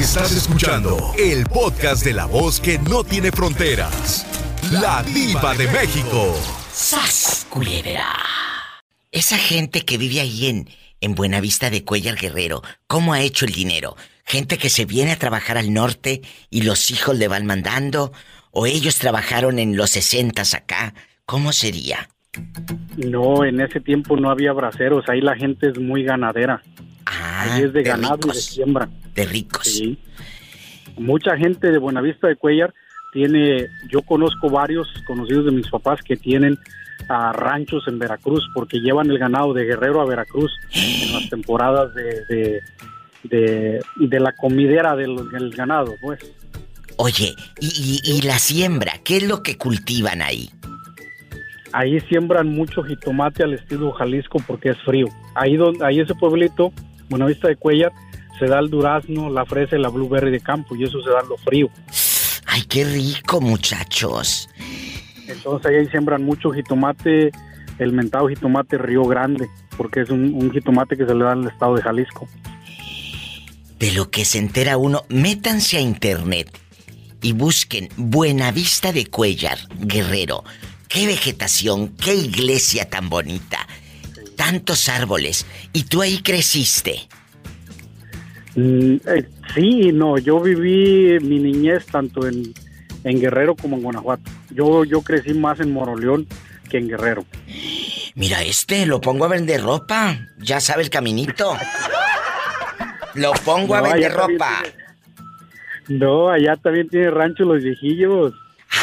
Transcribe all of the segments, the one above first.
Estás escuchando el podcast de la voz que no tiene fronteras. La diva de México. ¡Sas, culebra! Esa gente que vive ahí en, en Buenavista de Cuellar Guerrero, ¿cómo ha hecho el dinero? Gente que se viene a trabajar al norte y los hijos le van mandando, o ellos trabajaron en los sesentas acá, ¿cómo sería? No, en ese tiempo no había braceros, ahí la gente es muy ganadera. Ah, ahí es de, ganado y de siembra. De ricos. Sí. Mucha gente de Buenavista de Cuellar tiene, yo conozco varios conocidos de mis papás que tienen a ranchos en Veracruz porque llevan el ganado de Guerrero a Veracruz en las temporadas de, de, de, de la comidera del, del ganado, pues. Oye, y, y, y la siembra, ¿qué es lo que cultivan ahí? Ahí siembran mucho jitomate al estilo Jalisco porque es frío. Ahí donde, ahí ese pueblito, Buenavista de Cuellar, se da el durazno, la fresa y la blueberry de campo y eso se da en lo frío. Ay, qué rico, muchachos. Entonces ahí siembran mucho jitomate, el mentado jitomate Río Grande, porque es un, un jitomate que se le da en el estado de Jalisco. De lo que se entera uno, métanse a internet y busquen Buenavista de Cuellar, Guerrero. Qué vegetación, qué iglesia tan bonita. Tantos árboles. ¿Y tú ahí creciste? Mm, eh, sí, no, yo viví mi niñez tanto en, en Guerrero como en Guanajuato. Yo, yo crecí más en Moroleón que en Guerrero. Mira este, lo pongo a vender ropa. Ya sabe el caminito. Lo pongo a vender ropa. No, allá también tiene rancho los viejillos.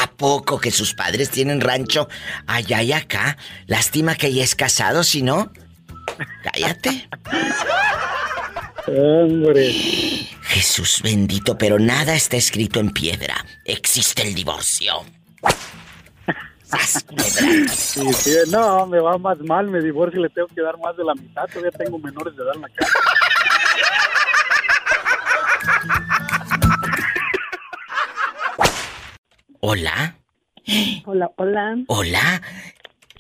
¿A poco que sus padres tienen rancho allá y acá? Lástima que ya es casado, si no. Cállate. Hombre. Jesús bendito, pero nada está escrito en piedra. Existe el divorcio. Sí, sí, no, me va más mal, me divorcio y le tengo que dar más de la mitad. Todavía tengo menores de edad en la casa. Hola. Hola, hola. Hola.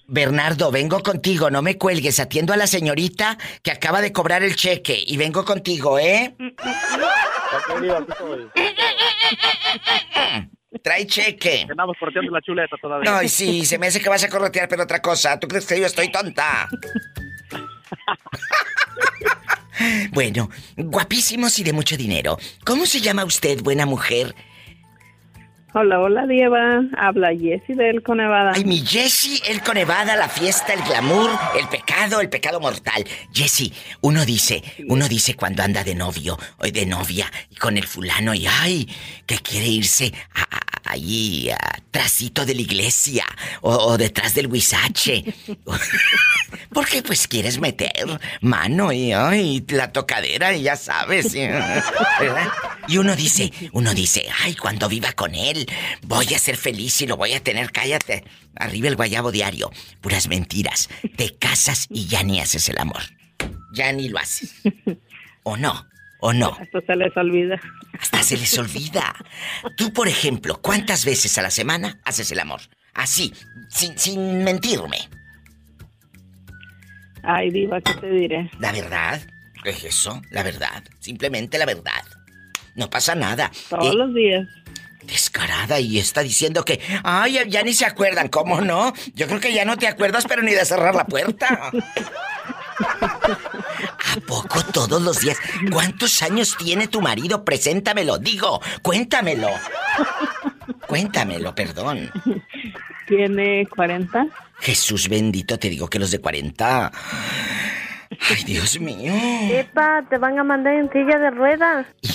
Bernardo, vengo contigo, no me cuelgues, atiendo a la señorita que acaba de cobrar el cheque y vengo contigo, ¿eh? Trae cheque. Andamos corteando la chuleta todavía. No, y sí, se me hace que vas a corretear, pero otra cosa. ¿Tú crees que yo estoy tonta? bueno, guapísimos y de mucho dinero. ¿Cómo se llama usted, buena mujer? Hola, hola, Dieva. Habla Jessie del Conevada. Ay, mi Jessie, el Conevada, la fiesta, el glamour, el pecado, el pecado mortal. Jessie, uno dice, uno dice cuando anda de novio o de novia y con el fulano y ay, que quiere irse a, a- allí, atrásito de la iglesia o, o detrás del huizache. Porque pues quieres meter mano y ay, la tocadera y ya sabes. ¿verdad? Y uno dice, uno dice, ay, cuando viva con él, voy a ser feliz y lo voy a tener, cállate. Arriba el guayabo diario. Puras mentiras. Te casas y ya ni haces el amor. Ya ni lo haces. ¿O no? ¿O no? Esto se les olvida. Hasta se les olvida. Tú, por ejemplo, ¿cuántas veces a la semana haces el amor? Así, sin, sin mentirme. Ay, Diva, ¿qué te diré? La verdad. ¿Qué es eso? La verdad. Simplemente la verdad. No pasa nada. Todos Eh, los días. Descarada y está diciendo que, ay, ya, ni se acuerdan, ¿cómo no? Yo creo que ya no te acuerdas, pero ni de cerrar la puerta. ¿A poco todos los días? ¿Cuántos años tiene tu marido? Preséntamelo, digo, cuéntamelo. Cuéntamelo, perdón. Tiene 40. Jesús bendito, te digo que los de 40. Ay, Dios mío. Epa, te van a mandar en silla de ruedas. Y,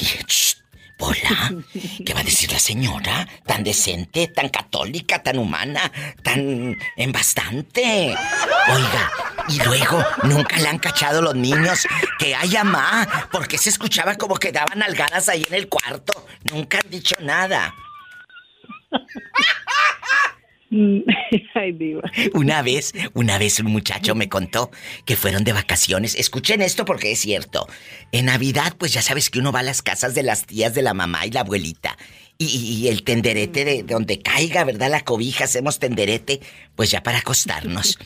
Hola, ¿qué va a decir la señora? Tan decente, tan católica, tan humana, tan en bastante. Oiga, y luego nunca le han cachado los niños que hay mamá, porque se escuchaba como que daban algadas ahí en el cuarto. Nunca han dicho nada. Una vez, una vez un muchacho me contó que fueron de vacaciones. Escuchen esto porque es cierto. En Navidad, pues ya sabes que uno va a las casas de las tías de la mamá y la abuelita. Y, y- el tenderete de, de donde caiga, ¿verdad? La cobija, hacemos tenderete, pues ya para acostarnos.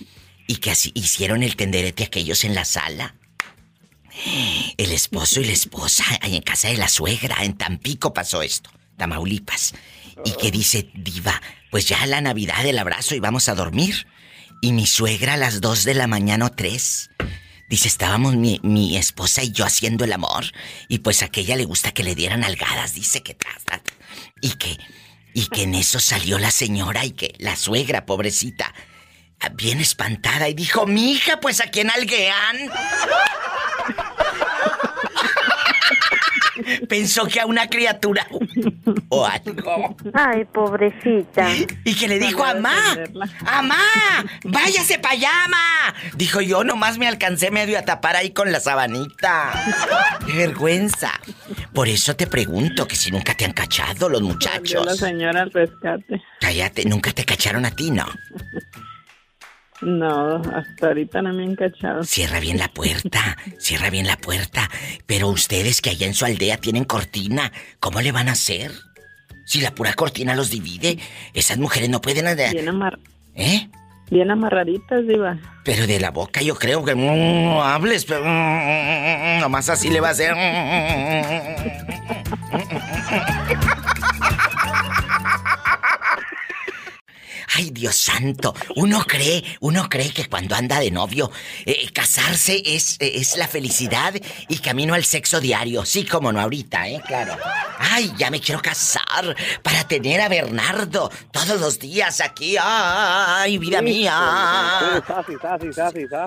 Y que así hicieron el tenderete aquellos en la sala. El esposo y la esposa en casa de la suegra, en Tampico pasó esto, Tamaulipas. Y que dice, diva, pues ya la Navidad, el abrazo y vamos a dormir. Y mi suegra a las dos de la mañana o tres. Dice, estábamos mi, mi esposa y yo haciendo el amor. Y pues a aquella le gusta que le dieran algadas, dice que Y que, y que en eso salió la señora y que la suegra, pobrecita, bien espantada y dijo, mi hija, pues a quién alguean. Pensó que a una criatura o algo. Ay, pobrecita. Y que le dijo, amá, amá, váyase para allá, amá. Dijo, yo nomás me alcancé medio a tapar ahí con la sabanita. Qué vergüenza. Por eso te pregunto que si nunca te han cachado los muchachos. la señora al rescate. Cállate, nunca te cacharon a ti, ¿no? No, hasta ahorita no me han cachado. Cierra bien la puerta, cierra bien la puerta. Pero ustedes que allá en su aldea tienen cortina, ¿cómo le van a hacer? Si la pura cortina los divide, esas mujeres no pueden... Bien amar... ¿Eh? Bien amarraditas, Diva. Pero de la boca yo creo que no hables, pero nomás así le va a hacer. Ay, Dios santo. Uno cree, uno cree que cuando anda de novio, eh, casarse es, es la felicidad y camino al sexo diario. Sí, como no ahorita, ¿eh? Claro. Ay, ya me quiero casar para tener a Bernardo todos los días aquí. Ay, vida mía.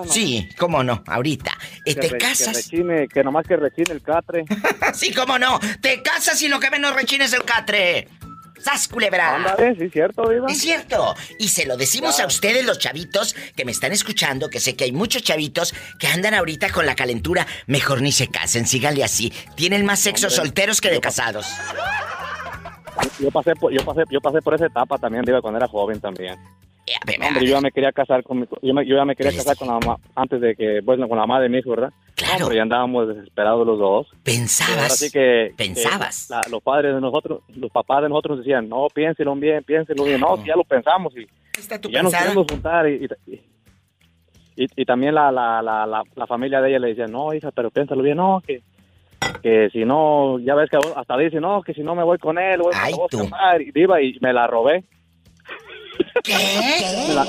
Sí, cómo no, ahorita. Eh, ¿Te casas? Que rechine, que nomás que rechine el catre. sí, cómo no. Te casas y lo que menos rechines el catre. ¡Sas, culebra! Ándale, sí, cierto, Diva. Es cierto. Y se lo decimos a ustedes, los chavitos, que me están escuchando, que sé que hay muchos chavitos que andan ahorita con la calentura. Mejor ni se casen, síganle así. Tienen más sexo solteros que de casados. Yo pasé, por, yo, pasé, yo pasé por esa etapa también, Diva, cuando era joven también. Hombre, yo ya me quería casar con mi, yo, me, yo ya me quería casar con la mamá antes de que bueno con la mamá de mi hijo, ¿verdad? Claro. Hombre, ya andábamos desesperados los dos. Pensabas. Así que pensabas. Que la, los padres de nosotros, los papás de nosotros decían, "No, piénselo bien, piénselo bien." No, ya lo pensamos y, ¿Está tu y ya nos pudimos juntar y, y, y, y también la, la, la, la, familia de ella le decía, "No, hija, pero piénsalo bien, no, que que si no, ya ves que hasta dice, "No, que si no me voy con él, voy Ay, a tú. casar", y iba y me la robé. ¿Qué? La-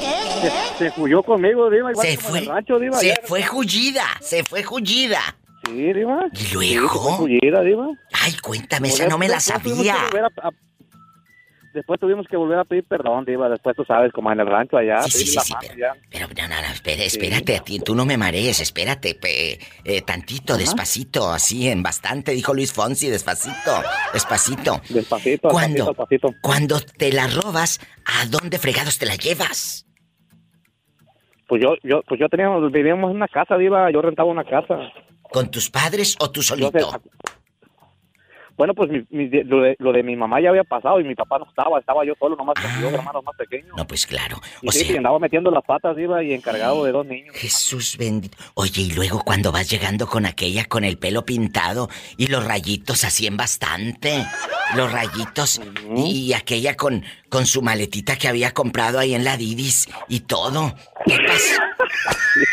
se, se huyó conmigo, Diva, igual Se fue. el rancho, Diva. Se ya- fue jullida, se fue jullida. Sí, Diva. ¿Y Sí, se luego? fue huyida, Diva. Ay, cuéntame, esa no me la sabía. a- a- Después tuvimos que volver a pedir perdón, Diva. Después tú sabes, como en el rancho allá. Sí, sí, sí, la sí, mano pero, ya. pero no, no, no, espera, espérate, a ti, tú no me marees, espérate, pe- eh, tantito, despacito, así, en bastante, dijo Luis Fonsi, despacito, despacito. Despacito, despacito. Cuando te la robas, ¿a dónde fregados te la llevas? Pues yo, yo, pues yo teníamos, vivíamos en una casa, Diva. Yo rentaba una casa. ¿Con tus padres o tú solito? Bueno, pues mi- mi- lo, de, lo de mi mamá ya había pasado y mi papá no estaba. Estaba yo solo, nomás con mis dos hermanos más pequeños. Ah. No, pues claro. Y O sí, y andaba metiendo las patas, Diva, y encargado de dos niños. Jesús bendito. Oye, y luego cuando vas llegando con aquella con el pelo pintado y los rayitos así en bastante. Los rayitos y aquella con, con su maletita que había comprado ahí en la Didis y todo. ¿Qué pasó?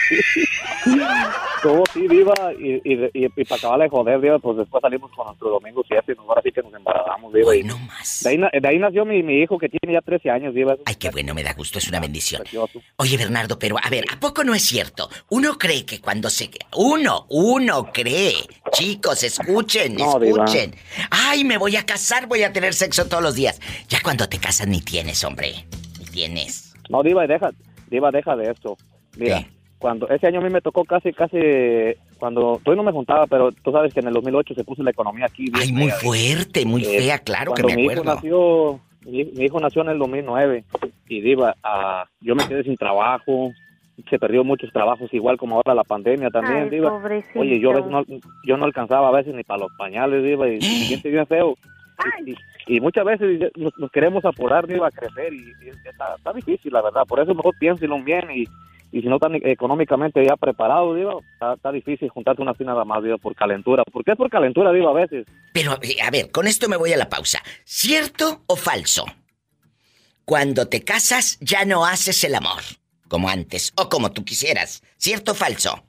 Todo sí, Diva, y, y, y, y para acabarla de joder, Diva, pues después salimos con nuestro domingo 7 y ahora sí que nos embarazamos, Diva. y Bueno, más. de, ahí, de ahí nació mi, mi hijo que tiene ya 13 años, un Ay, qué bueno, me da gusto, es una bendición. precioso. Oye, Bernardo, pero a ver, ¿a poco no es cierto? Uno cree que cuando se... Uno, uno cree. Chicos, escuchen, No, Diva. escuchen. Ay, me voy a casar, voy a tener sexo todos los días. Ya cuando te casas ni tienes, hombre. Ni tienes. No, Diva, deja, Diva, deja de esto. Mira, ¿Qué? Cuando ese año a mí me tocó casi, casi, cuando todavía no me juntaba, pero tú sabes que en el 2008 se puso la economía aquí. bien Ay, muy fea. fuerte, muy Eh, fea, claro que Cuando me mi hijo nació, mi, mi hijo nació en el 2009 y Diva, ah, yo me quedé sin trabajo, se perdió muchos trabajos, igual como ahora la pandemia también, Ay, Diva. pobrecito. Oye, yo a veces no, yo no alcanzaba a veces ni para los pañales, Diva, y me siente bien feo. Y, y- y muchas veces nos, nos queremos apurar, Diva, a crecer y, y está, está difícil, la verdad. Por eso mejor piénselo bien y, y si no están económicamente ya preparado, Diva, está, está difícil juntarte una así nada más, Diva, por calentura. ¿Por qué es por calentura, Diva, a veces? Pero, eh, a ver, con esto me voy a la pausa. ¿Cierto o falso? Cuando te casas ya no haces el amor, como antes, o como tú quisieras. ¿Cierto o falso?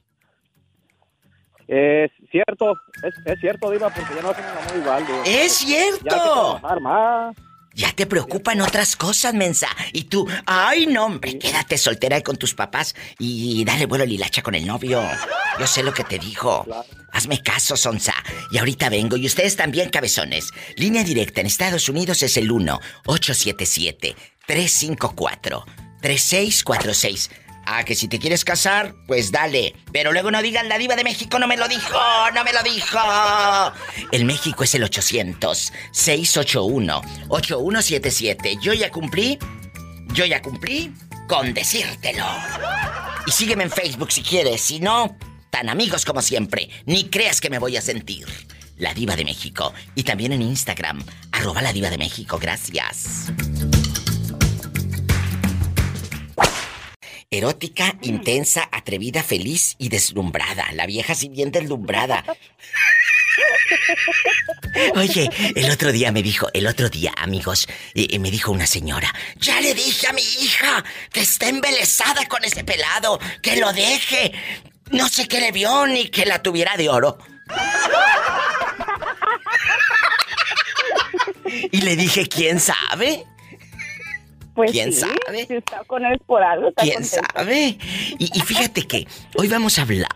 Es cierto, es, es cierto, Diva, porque ya no hacen el amor igual. Diva. ¡Es Ya hay que cierto! trabajar más. Ya te preocupan otras cosas, mensa. Y tú, ay, no, hombre, quédate soltera con tus papás y dale vuelo lilacha con el novio. Yo sé lo que te digo. Hazme caso, Sonsa. Y ahorita vengo. Y ustedes también, cabezones. Línea directa en Estados Unidos es el 1-877-354-3646. Ah, que si te quieres casar, pues dale. Pero luego no digan la diva de México no me lo dijo, no me lo dijo. El México es el 800-681-8177. Yo ya cumplí, yo ya cumplí con decírtelo. Y sígueme en Facebook si quieres, si no, tan amigos como siempre. Ni creas que me voy a sentir. La diva de México. Y también en Instagram, arroba la diva de México. Gracias. Erótica, intensa, atrevida, feliz y deslumbrada. La vieja sí bien deslumbrada. Oye, el otro día me dijo, el otro día, amigos, eh, eh, me dijo una señora, ya le dije a mi hija que está embelesada con ese pelado, que lo deje. No sé qué le vio ni que la tuviera de oro. Y le dije, ¿quién sabe? Pues ¿Quién sí, sabe? Si está con él por algo, está ¿Quién contento. sabe? Y, y fíjate que hoy vamos a hablar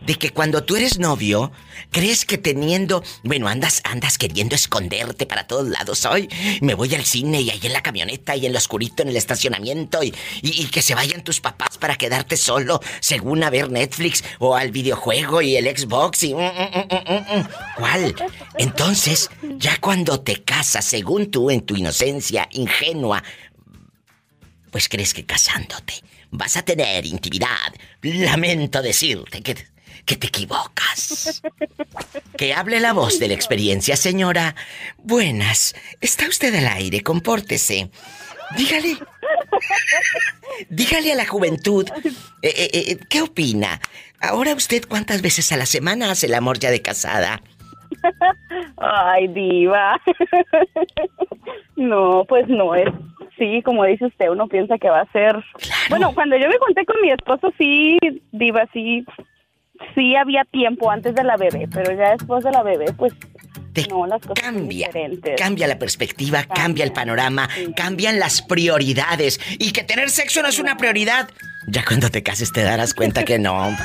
de que cuando tú eres novio, crees que teniendo, bueno, andas, andas queriendo esconderte para todos lados. Hoy me voy al cine y ahí en la camioneta y en lo oscurito en el estacionamiento y, y- y que se vayan tus papás para quedarte solo, según a ver Netflix o al videojuego y el Xbox y... mm, mm, mm, mm, mm. ¿Cuál? Entonces, ya cuando te casas, según tú, en tu inocencia ingenua, pues crees que casándote vas a tener intimidad. Lamento decirte que, que te equivocas. Que hable la voz de la experiencia, señora. Buenas. Está usted al aire, compórtese. Dígale. Dígale a la juventud. eh, eh, eh, ¿Qué opina? Ahora usted cuántas veces a la semana hace el amor ya de casada. Ay, diva. no, pues no es. Sí, como dice usted, uno piensa que va a ser. Bueno, cuando yo me conté con mi esposo, sí, diva, sí, sí había tiempo antes de la bebé, pero ya después de la bebé, pues no, las cosas Cambia, diferentes. cambia la perspectiva, cambia el panorama, cambian las prioridades. Y que tener sexo no es una prioridad. Ya cuando te cases te darás cuenta que no.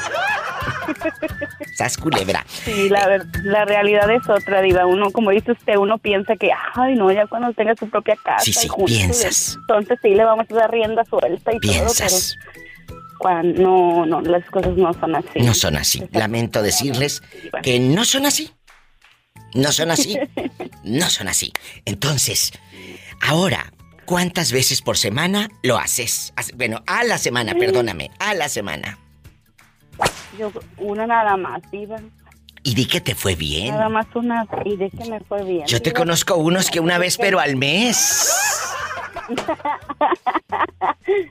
Sas culebra. Sí, la, la realidad es otra, diva. Uno, como dice usted, uno piensa que, ay, no, ya cuando tenga su propia casa. Sí, sí, piensas. Entonces sí le vamos a dar rienda suelta y Piensas. todo, pero cuando, no, no, las cosas no son así. No son así. Lamento decirles que no son así. No son así. No son así. Entonces, ahora, ¿cuántas veces por semana lo haces? Hace- Bueno, a la semana, perdóname, a la semana. Yo, una nada más, diva. Y di que te fue bien. Nada más una, y de que me fue bien. Yo te diva. conozco unos que una vez, pero al mes.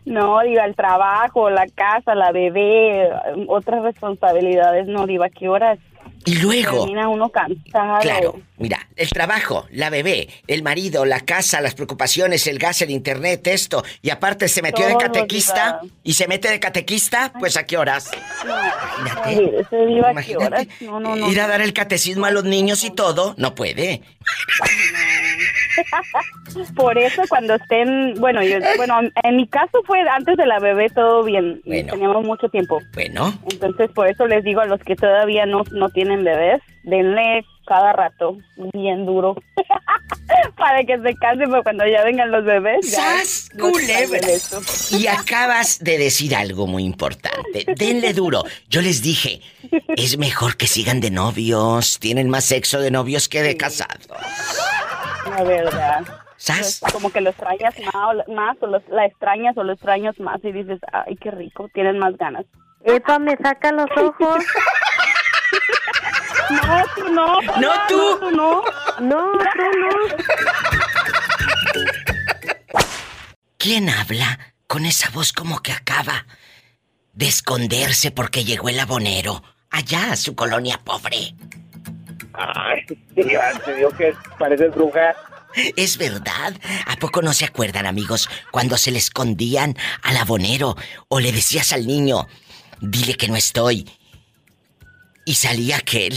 No, diva, el trabajo, la casa, la bebé, otras responsabilidades, no, diva, ¿qué horas? Y luego. Termina uno cansado. Claro, mira, el trabajo, la bebé, el marido, la casa, las preocupaciones, el gas, el internet, esto, y aparte se metió de catequista y se mete de catequista, pues a qué horas. Ay, ese diva, ¿qué Imagínate, horas? No, no, no. ir a dar el catecismo a los niños y todo, no puede. Por eso cuando estén, bueno, yo, bueno, en mi caso fue antes de la bebé todo bien, Bueno. teníamos mucho tiempo. Bueno, Entonces por eso les digo a los que todavía no, no tienen bebés, denle cada rato bien duro para que se cansen para cuando ya vengan los bebés. ya ¡Sas, no culebra! y acabas de decir algo muy importante. Denle duro. Yo les dije, es mejor que sigan de novios. Tienen más sexo de novios que de casados. La verdad. ¿Sas? Como que lo extrañas más, más o los- la extrañas o lo extrañas más y dices, ay, qué rico, tienen más ganas. Epa, me saca los ojos. No, tú no. No, tú. tú no. No, tú no. ¿Quién habla con esa voz como que acaba de esconderse porque llegó el abonero allá a su colonia pobre? Ay, ya te digo que pareces bruja. Es verdad. ¿A poco no se acuerdan, amigos, cuando se le escondían al abonero o le decías al niño, dile que no estoy? y salía aquel.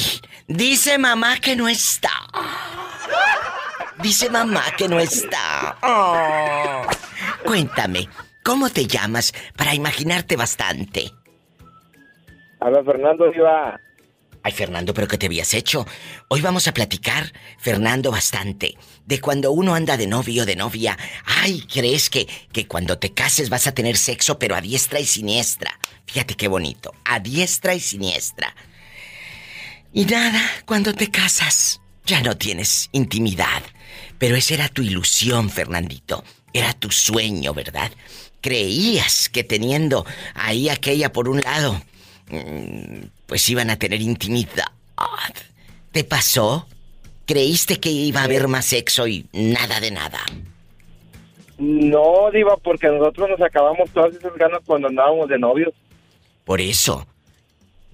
Dice mamá que no está. Dice mamá que no está. Oh. Cuéntame, ¿cómo te llamas para imaginarte bastante? Hola, Fernando iba. Ay, Fernando, pero ¿qué te habías hecho? Hoy vamos a platicar, Fernando, bastante, de cuando uno anda de novio o de novia. Ay, ¿crees que, que cuando te cases vas a tener sexo, pero a diestra y siniestra? Fíjate qué bonito, a diestra y siniestra. Y nada, cuando te casas, ya no tienes intimidad. Pero esa era tu ilusión, Fernandito. Era tu sueño, ¿verdad? Creías que teniendo ahí aquella por un lado, mm, pues iban a tener intimidad. ¿Te pasó? ¿Creíste que iba a haber más sexo y nada de nada? No, Diva, porque nosotros nos acabamos todas esas ganas cuando andábamos de novios. Por eso,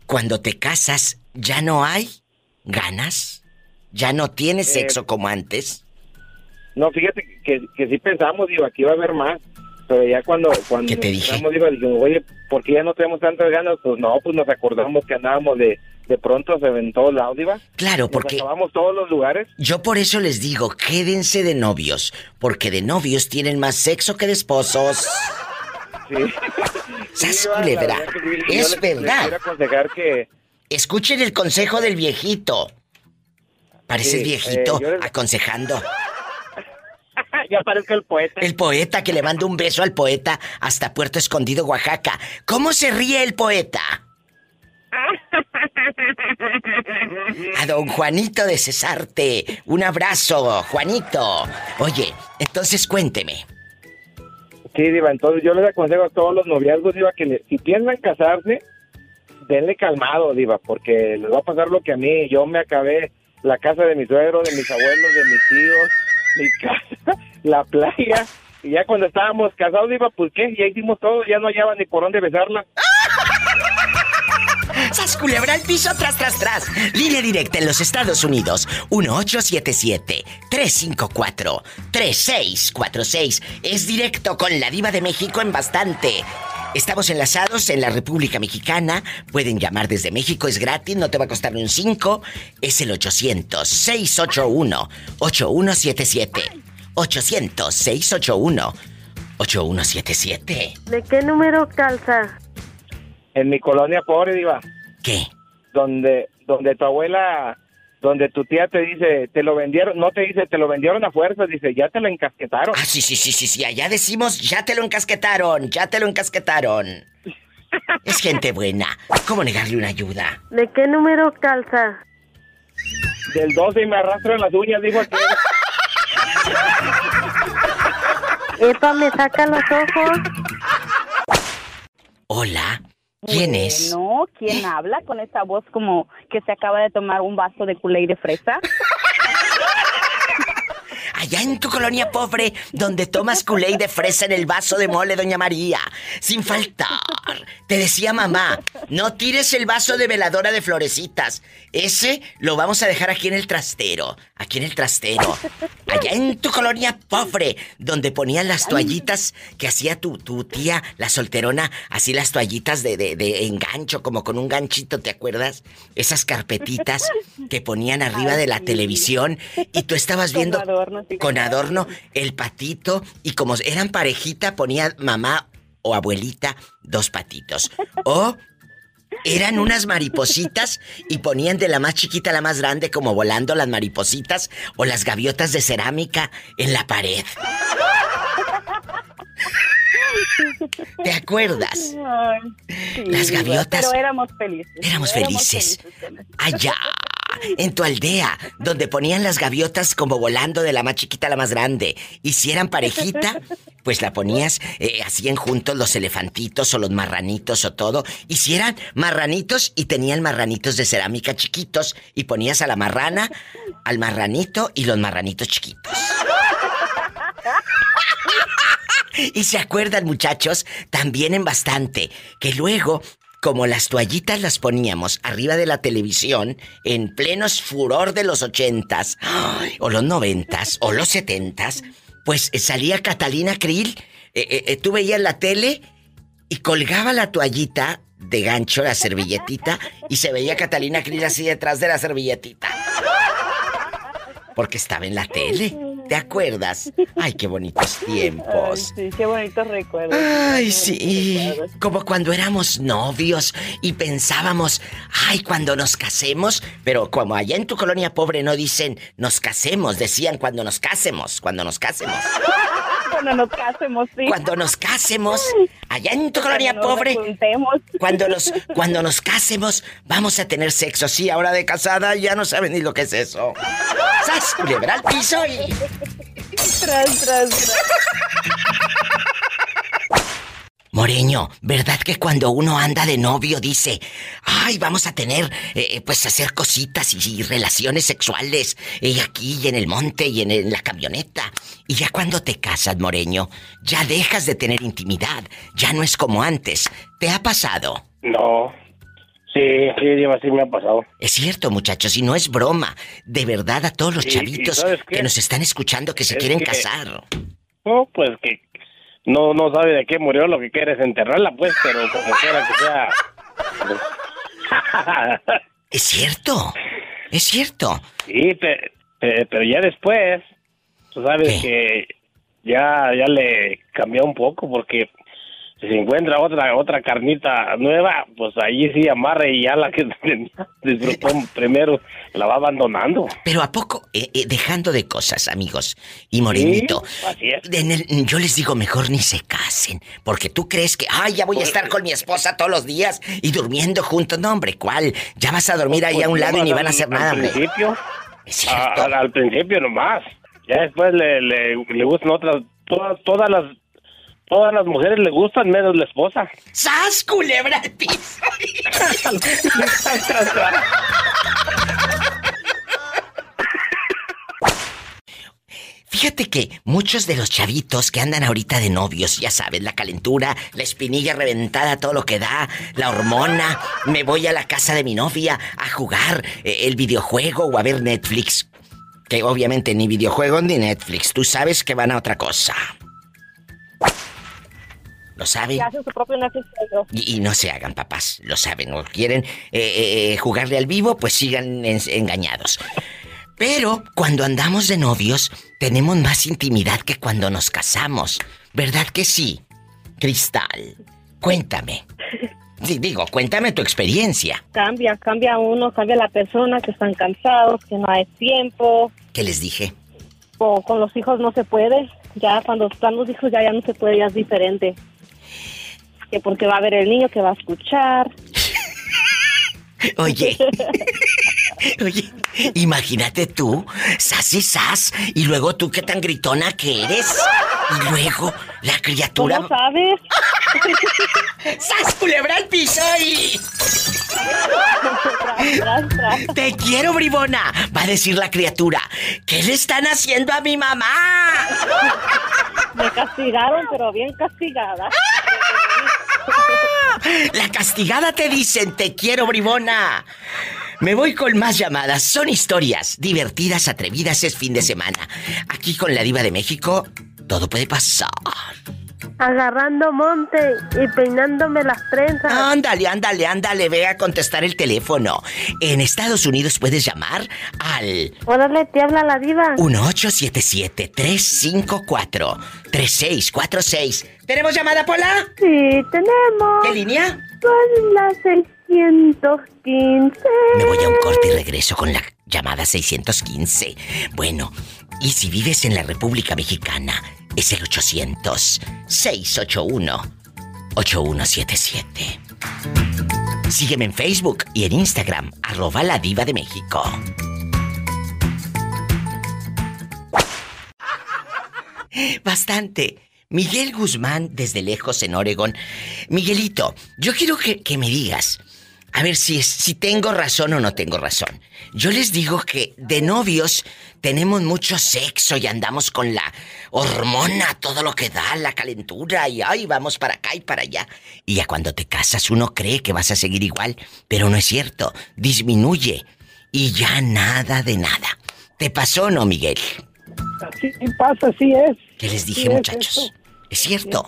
cuando te casas, ¿ya no hay ganas? ¿Ya no tienes Eh, sexo como antes? No, fíjate que, que sí pensamos, Diva, que iba a haber más. Pero ya cuando, cuando ¿Qué te dije? Diva, dijimos, oye, ¿por qué ya no tenemos tantas ganas? Pues no, pues nos acordamos que andábamos de, de pronto se en todos lados, Diva. Claro, porque acabamos todos los lugares. yo por eso les digo, quédense de novios, porque de novios tienen más sexo que de esposos. Sí. ¡Sas, Sí, la culebra! verdad que sí, yo Es les- verdad. quiero aconsejar que... Escuchen el consejo del viejito. Pareces Sí, viejito eh, les- aconsejando. ya parezco el poeta. El poeta que le manda un beso al poeta hasta Puerto Escondido, Oaxaca. ¿Cómo se ríe el poeta? A don Juanito de Cesarte. Un abrazo, Juanito. Oye, entonces cuénteme. Sí, Diva, entonces yo les aconsejo a todos los noviazgos, Diva, que le- si piensan casarse, denle calmado, Diva, porque les va a pasar lo que a mí. Yo me acabé la casa de mi suegro, de mis abuelos, de mis tíos, mi casa, la playa. Y ya cuando estábamos casados, Diva, pues qué, ya hicimos todo, ya no hallaba ni por dónde besarla. ¡Sas culebra al piso tras tras tras! Línea directa en los Estados Unidos. 1877-354-3646. Es directo con la diva de México en bastante. Estamos enlazados en la República Mexicana. Pueden llamar desde México, es gratis, no te va a costar ni un 5. Es el 800-681-8177. 800-681-8177. ¿De qué número calza? En mi colonia pobre, Diva, ¿Qué? donde, donde tu abuela, donde tu tía te dice, te lo vendieron, no te dice, te lo vendieron a fuerza, dice, ya te lo encasquetaron. Ah, sí, sí, sí, sí, sí. Allá decimos, ya te lo encasquetaron, ya te lo encasquetaron. Es gente buena. ¿Cómo negarle una ayuda? ¿De qué número calza? Del 12 y me arrastran las uñas, dijo aquel. Epa, me saca los ojos. Hola. ¿Quién es? No, ¿quién habla con esa voz como que se acaba de tomar un vaso de culé de fresa? Allá en tu colonia pobre, donde tomas culé de fresa en el vaso de mole, doña María. Sin faltar. Te decía mamá, no tires el vaso de veladora de florecitas. Ese lo vamos a dejar aquí en el trastero. Aquí en el trastero. Allá en tu colonia pobre, donde ponían las toallitas que hacía tu, tu tía, la solterona, así las toallitas de, de, de engancho, como con un ganchito, ¿te acuerdas? Esas carpetitas que ponían arriba de la televisión y tú estabas viendo. Con adorno el patito y como eran parejita ponía mamá o abuelita dos patitos. O eran unas maripositas y ponían de la más chiquita a la más grande como volando las maripositas o las gaviotas de cerámica en la pared. ¿Te acuerdas? Ay, sí, Las gaviotas. Pero éramos felices. Éramos felices. con eso. Allá, en tu aldea, donde ponían las gaviotas como volando de la más chiquita a la más grande. Y si eran parejita, pues la ponías, eh, hacían juntos los elefantitos o los marranitos o todo. Y si eran marranitos y tenían marranitos de cerámica chiquitos, y ponías a la marrana, al marranito y los marranitos chiquitos. Y se acuerdan, muchachos, también en bastante, que luego, como las toallitas las poníamos arriba de la televisión, en plenos furor de los ochentas, o los noventas, o los setentas, pues eh, salía Catalina Krill, eh, eh, tú veías la tele y colgaba la toallita de gancho la servilletita y se veía Catalina Krill así detrás de la servilletita. Porque estaba en la tele. ¿Te acuerdas? Ay, qué bonitos tiempos. sí, qué bonitos recuerdos. Ay, sí. Como cuando éramos novios y pensábamos, ay, cuando nos casemos. Pero como allá en tu colonia pobre no dicen nos casemos, decían cuando nos casemos, cuando nos casemos. Cuando nos casemos, sí. Cuando nos casemos, allá en tu colonia pobre. Cuando nos, cuando nos casemos, vamos a tener sexo. Sí, ahora de casada ya no saben ni lo que es eso. ¡Sas! Culebra al piso y. Tras, tras, tras. Moreño, ¿verdad que cuando uno anda de novio dice, ay, vamos a tener, eh, pues hacer cositas y, y relaciones sexuales y aquí y en el monte y en, en la camioneta? Y ya cuando te casas, Moreño, ya dejas de tener intimidad, ya no es como antes. ¿Te ha pasado? No. Sí, sí, sí me ha pasado. Es cierto, muchachos, y no es broma. De verdad a todos los y chavitos que nos están escuchando que se Es quieren que- casar. No, pues que no no sabe de qué murió, lo que quiere es enterrarla, pues, pero como quiera que sea. Es cierto. Es cierto. Sí, pe- pe- pero ya después, tú sabes que ya ya le cambió un poco porque si se encuentra otra otra carnita nueva, pues ahí sí amarre y ya la que disfrutó primero la va abandonando. Pero a poco, eh, eh, dejando de cosas, amigos, y Morenito, Sí, así es. en el- yo les digo, mejor ni se casen, porque tú crees que, ay, ya voy a estar con mi esposa todos los días y durmiendo juntos. No, hombre, ¿cuál? Ya vas a dormir ahí a un Pues, lado y ni al- van a hacer al nada, hombre. principio, Es a- al, al principio nomás. Ya después le, le, le gustan otras, todas, todas las todas las mujeres le gustan menos la esposa. ¡Sas, culebra al piso! Fíjate que muchos de los chavitos que andan ahorita de novios, ya sabes, la calentura, la espinilla reventada, todo lo que da, la hormona, me voy a la casa de mi novia a jugar eh, el videojuego o a ver Netflix. Que obviamente ni videojuego ni Netflix, tú sabes que van a otra cosa. ¿Lo saben? Y hacen su propio. Y, y no se hagan papás, lo saben, o quieren eh, eh, jugarle al vivo, pues sigan en- engañados. Pero cuando andamos de novios, tenemos más intimidad que cuando nos casamos. ¿Verdad que sí? Cristal, cuéntame. Sí, digo, cuéntame tu experiencia. Cambia, cambia uno, cambia la persona, que están cansados, que no hay tiempo, ¿Qué les dije? o con los hijos no se puede. Ya cuando están los hijos ya, ya no se puede, ya es diferente. Que porque va a ver el niño que va a escuchar. Oye, oye, imagínate tú, sas y sas, y luego tú qué tan gritona que eres. Y luego la criatura. ¿Cómo sabes? ¡Sas, culebra al piso y... ¡Te quiero, bribona! Va a decir la criatura. ¿Qué le están haciendo a mi mamá? Me castigaron, pero bien castigada. La castigada te dicen, te quiero, bribona. Me voy con más llamadas. Son historias divertidas, atrevidas. Es fin de semana. Aquí con la diva de México, todo puede pasar. Agarrando monte y peinándome las trenzas. Ándale, ándale, ándale, ve a contestar el teléfono. En Estados Unidos puedes llamar al Órale, te habla la diva. 1877-354-3646. ¿Tenemos llamada, Pola? Sí, tenemos. ¿Qué línea? Son las 615. Me voy a un corte y regreso con la llamada 615. Bueno, y si vives en la República Mexicana, es el 800-681-8177. Sígueme en Facebook y en Instagram, arroba la diva de México. Bastante. Miguel Guzmán, desde lejos en Oregon. Miguelito, yo quiero que, que me digas, a ver si, si tengo razón o no tengo razón. Yo les digo que de novios tenemos mucho sexo y andamos con la hormona, todo lo que da, la calentura, y ay, vamos para acá y para allá. Y ya cuando te casas uno cree que vas a seguir igual, pero no es cierto, disminuye. Y ya nada de nada. ¿Te pasó no, Miguel? Sí pasa, así es. ¿Qué les dije, Sí, muchachos? Es cierto.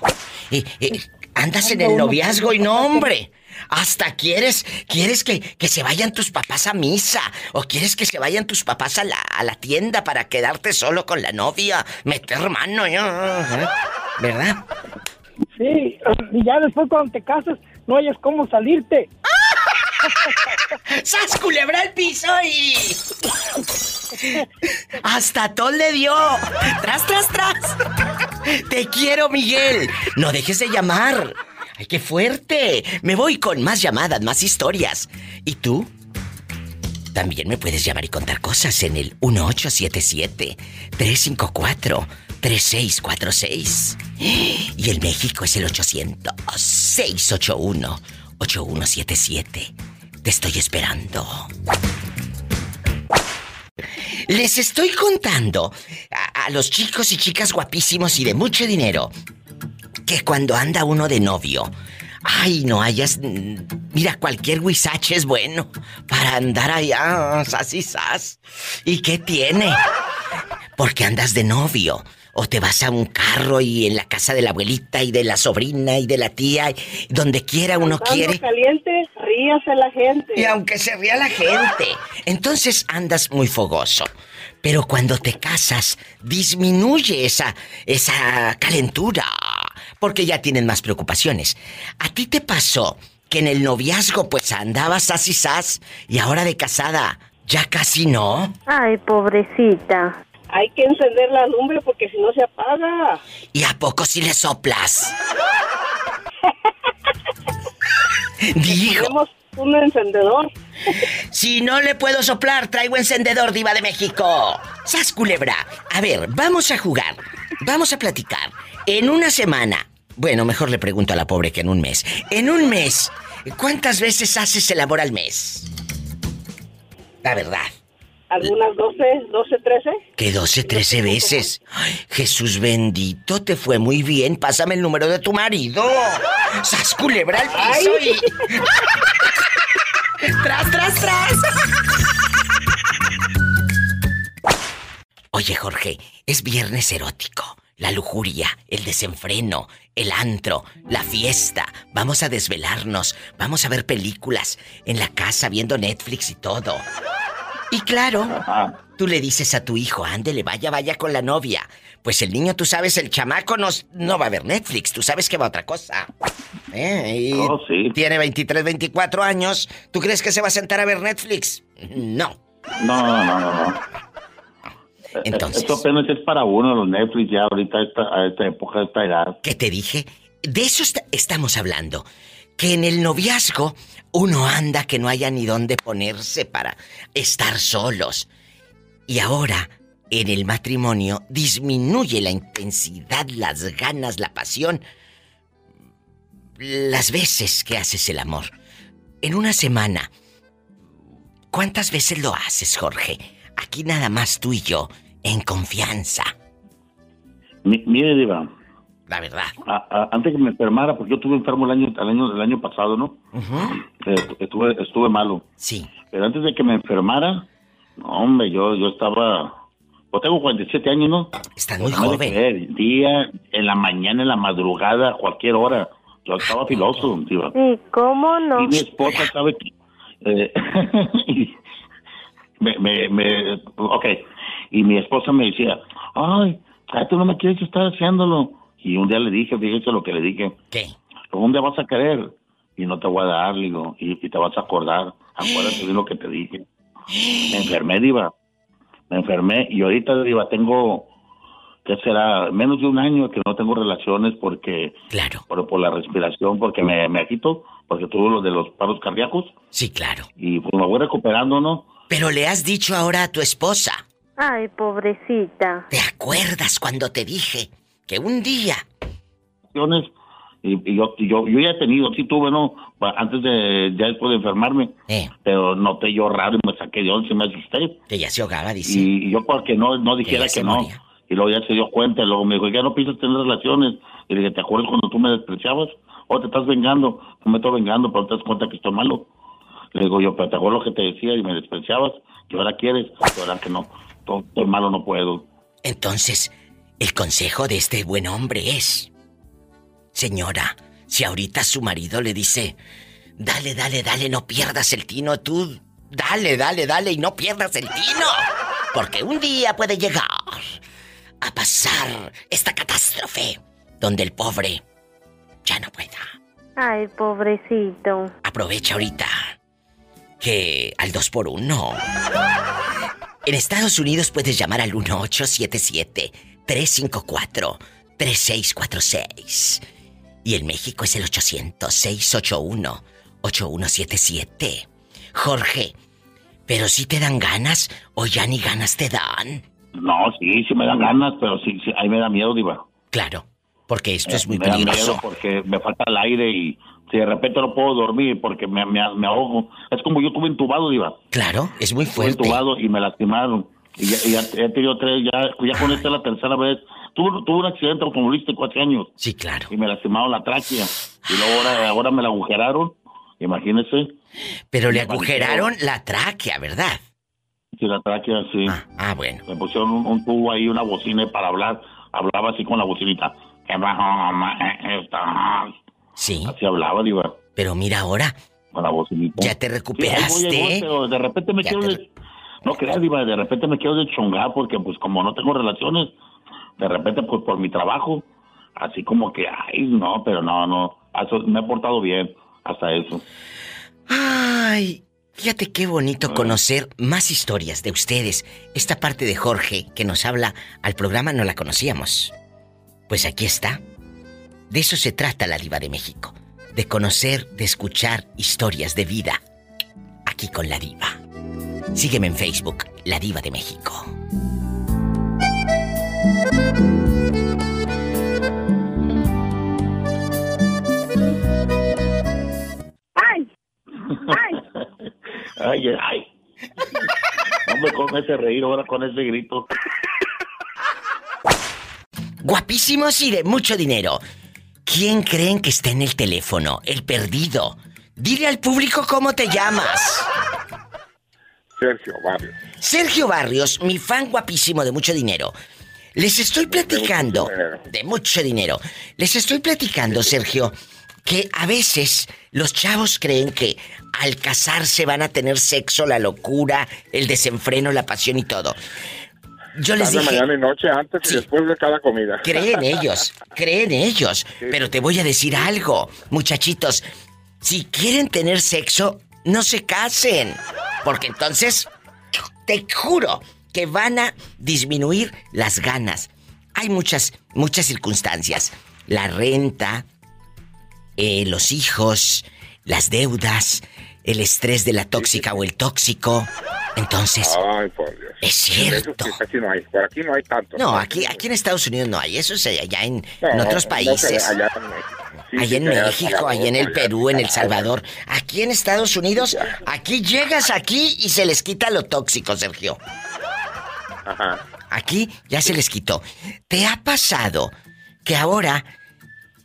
Eh, eh, andas en el noviazgo y no, hombre. Hasta quieres, quieres que, que, se vayan tus papás a misa. O quieres que se vayan tus papás a la, a la tienda para quedarte solo con la novia. Meter mano, yo. ¿eh? ¿Verdad? Sí, y ya después cuando te casas, no hayas cómo salirte. ¡Sas culebra el piso y. Hasta Tol le dio. ¡Tras, tras, tras! Te quiero, Miguel. No dejes de llamar. ¡Ay, qué fuerte! Me voy con más llamadas, más historias. ¿Y tú? También me puedes llamar y contar cosas en el 1877-354-3646. Y el México es el 800-681-8177. Te estoy esperando. Les estoy contando a, a, los chicos y chicas guapísimos y de mucho dinero que cuando anda uno de novio, ay, no hayas. Mira, cualquier huizache es bueno para andar allá, sas y sas. ¿Y qué tiene? Porque andas de novio. O te vas a un carro y en la casa de la abuelita y de la sobrina y de la tía, donde quiera uno quiere. caliente, ríase la gente. Y aunque se ría la gente, entonces andas muy fogoso. Pero cuando te casas, disminuye esa, esa calentura. Porque ya tienen más preocupaciones. ¿A ti te pasó que en el noviazgo pues andabas así sas y ahora de casada ya casi no? Ay, pobrecita. Hay que encender la lumbre porque si no se apaga. ¿Y a poco si le soplas? Digo. Un encendedor. Si no le puedo soplar, traigo encendedor, diva de México. ¡Sas culebra! A ver, vamos a jugar. Vamos a platicar. En una semana. Bueno, mejor le pregunto a la pobre que en un mes. En un mes, ¿cuántas veces haces el amor al mes? La verdad. Algunas 12, 12, 13. Que 12, 13 veces. Ay, Jesús bendito, te fue muy bien. Pásame el número de tu marido. ¡Sas culebra al piso y... ¡Tras, tras, tras! Oye, Jorge, es viernes erótico. La lujuria, el desenfreno, el antro, la fiesta. Vamos a desvelarnos, vamos a ver películas en la casa viendo Netflix y todo. Y claro, tú le dices a tu hijo, ándele, vaya, vaya con la novia. Pues el niño, tú sabes, el chamaco no, no va a ver Netflix, tú sabes que va a otra cosa. ¿Eh? Oh, sí. Tiene 23, 24 años. ¿Tú crees que se va a sentar a ver Netflix? No. No, no, no, no. no. Entonces. Esto apenas es para uno, los Netflix, ya ahorita a esta, a esta época, a esta edad. ¿Qué te dije? De eso est- estamos hablando. Que en el noviazgo uno anda que no haya ni dónde ponerse para estar solos. Y ahora, en el matrimonio, disminuye la intensidad, las ganas, la pasión, las veces que haces el amor. En una semana, ¿cuántas veces lo haces, Jorge? Aquí nada más tú y yo, en confianza. Mi- mire, Diva, La verdad. a- a- antes que me enfermara, porque yo estuve enfermo el año, el año, el año pasado, ¿no? Eh, estuve, estuve malo. Sí. Pero antes de que me enfermara, no, hombre, yo, yo estaba... Pues tengo 47 años, ¿no? Estás muy No joven. creer, día, en la mañana, en la madrugada, a cualquier hora. Yo estaba filoso, Diva. ¿Y cómo no? Y mi esposa sabe que... eh, y me, me, me, ok. Y mi esposa me decía, ay, ay, tú no me quieres estar haciéndolo. Y un día le dije, fíjese lo que le dije. ¿Qué? Un día vas a querer y no te voy a dar, digo, y, y te vas a acordar. Acuérdate de lo que te dije. Me enfermé, Diva. Me enfermé y ahorita, Diva, tengo, ¿qué será? Menos de un año que no tengo relaciones porque... Claro. Por, por la respiración, porque me, me agito, porque tuve lo de los paros cardíacos. Sí, claro. Y pues me voy recuperando, ¿no? Pero le has dicho ahora a tu esposa. Ay, pobrecita. ¿Te acuerdas cuando te dije que un día... Y, y yo, y yo, yo ya he tenido, sí tuve, ¿no? Antes de, ya después de enfermarme. Eh. Pero noté yo raro y me saqué de once, me asusté. Que ya se ahogaba, dice. Y, y yo porque no, no dijera que, no. moría. Y luego ya se dio cuenta, y luego me dijo, ya no piensas tener relaciones. Y le dije, ¿te acuerdas cuando tú me despreciabas? ¿O te estás vengando? No me estoy vengando, pero te das cuenta que estoy malo. Le digo yo, pero te acuerdas lo que te decía y me despreciabas. Y ahora quieres, y ahora que no. Estoy malo, no puedo. Entonces, el consejo de este buen hombre es... Señora, si ahorita su marido le dice... Dale, dale, dale, no pierdas el tino tú. Dale, dale, dale y no pierdas el tino. Porque un día puede llegar a pasar esta catástrofe donde el pobre ya no pueda. Ay, pobrecito. Aprovecha ahorita que al 2 por 1 En Estados Unidos puedes llamar al 1877-354-3646. Y en México es el 800-681-8177. Jorge, ¿pero si te dan ganas o ya ni ganas te dan? No, sí, sí me dan ganas, pero sí, sí ahí me da miedo, Diva. Claro, porque esto es Eh, muy me da peligroso. miedo porque me falta el aire y si de repente no puedo dormir porque me, me, me ahogo. Es como yo estuve entubado, Diva. Claro, es muy Estuve fuerte. entubado y me lastimaron. Y ya, y ya he tenido tres, ya, ya con esta es la tercera vez. Tuve, tuve un accidente automovilístico hace años. Sí, claro. Y me lastimaron la tráquea. Y luego ahora, ahora me la agujeraron. Imagínese. Pero le agujeraron la tráquea, ¿verdad? Sí, la tráquea, sí. Ah, bueno. Me pusieron un, un tubo ahí, una bocina para hablar. Hablaba así con la bocinita. Sí. Así hablaba, Diva. Pero mira ahora, Con la bocinita. ya te Sí, ahí voy, recuperaste. ahí voy, pero de repente me Ya quiero... te de- No creas, Diva, de repente me quiero deschongar porque, pues, como no tengo relaciones, de repente, pues, por mi trabajo, así como que, ay, no, pero no, no. Eso- me he portado bien hasta eso. Ay, fíjate qué bonito conocer más historias de ustedes. Esta parte de Jorge que nos habla al programa no la conocíamos. Pues aquí está. De eso se trata la diva de México. De conocer, de escuchar historias de vida. Aquí con la diva. Sígueme en Facebook, La Diva de México. ¡Ay! Ay, ay. Hombre, con ese reír, ahora con ese grito. Guapísimos y de mucho dinero. ¿Quién creen que está en el teléfono? El perdido. Dile al público cómo te llamas. Sergio Barrios. Sergio Barrios, mi fan guapísimo de mucho dinero. Les estoy platicando de mucho dinero. Les estoy platicando, Sergio, que a veces los chavos creen que al casarse van a tener sexo, la locura, el desenfreno, la pasión y todo. Yo les dije, mañana y noche, antes y después de cada comida. creen ellos, creen ellos. Pero te voy a decir algo, muchachitos. Si quieren tener sexo, no se casen. Porque entonces, te juro que van a disminuir las ganas. Hay muchas, muchas circunstancias. La renta, eh, los hijos, las deudas, el estrés de la tóxica o el tóxico. Entonces, Ay, por Dios. es cierto. Sí, casi no hay. Por aquí no hay tanto. No, aquí, aquí en Estados Unidos no hay. Eso es allá en, No, en otros países. pero allá en México. Sí, sí, en México, allá en el Perú, en El Salvador. Aquí en Estados Unidos, aquí llegas aquí y se les quita lo tóxico, Sergio. Ajá. Aquí ya se les quitó. ¿Te ha pasado que ahora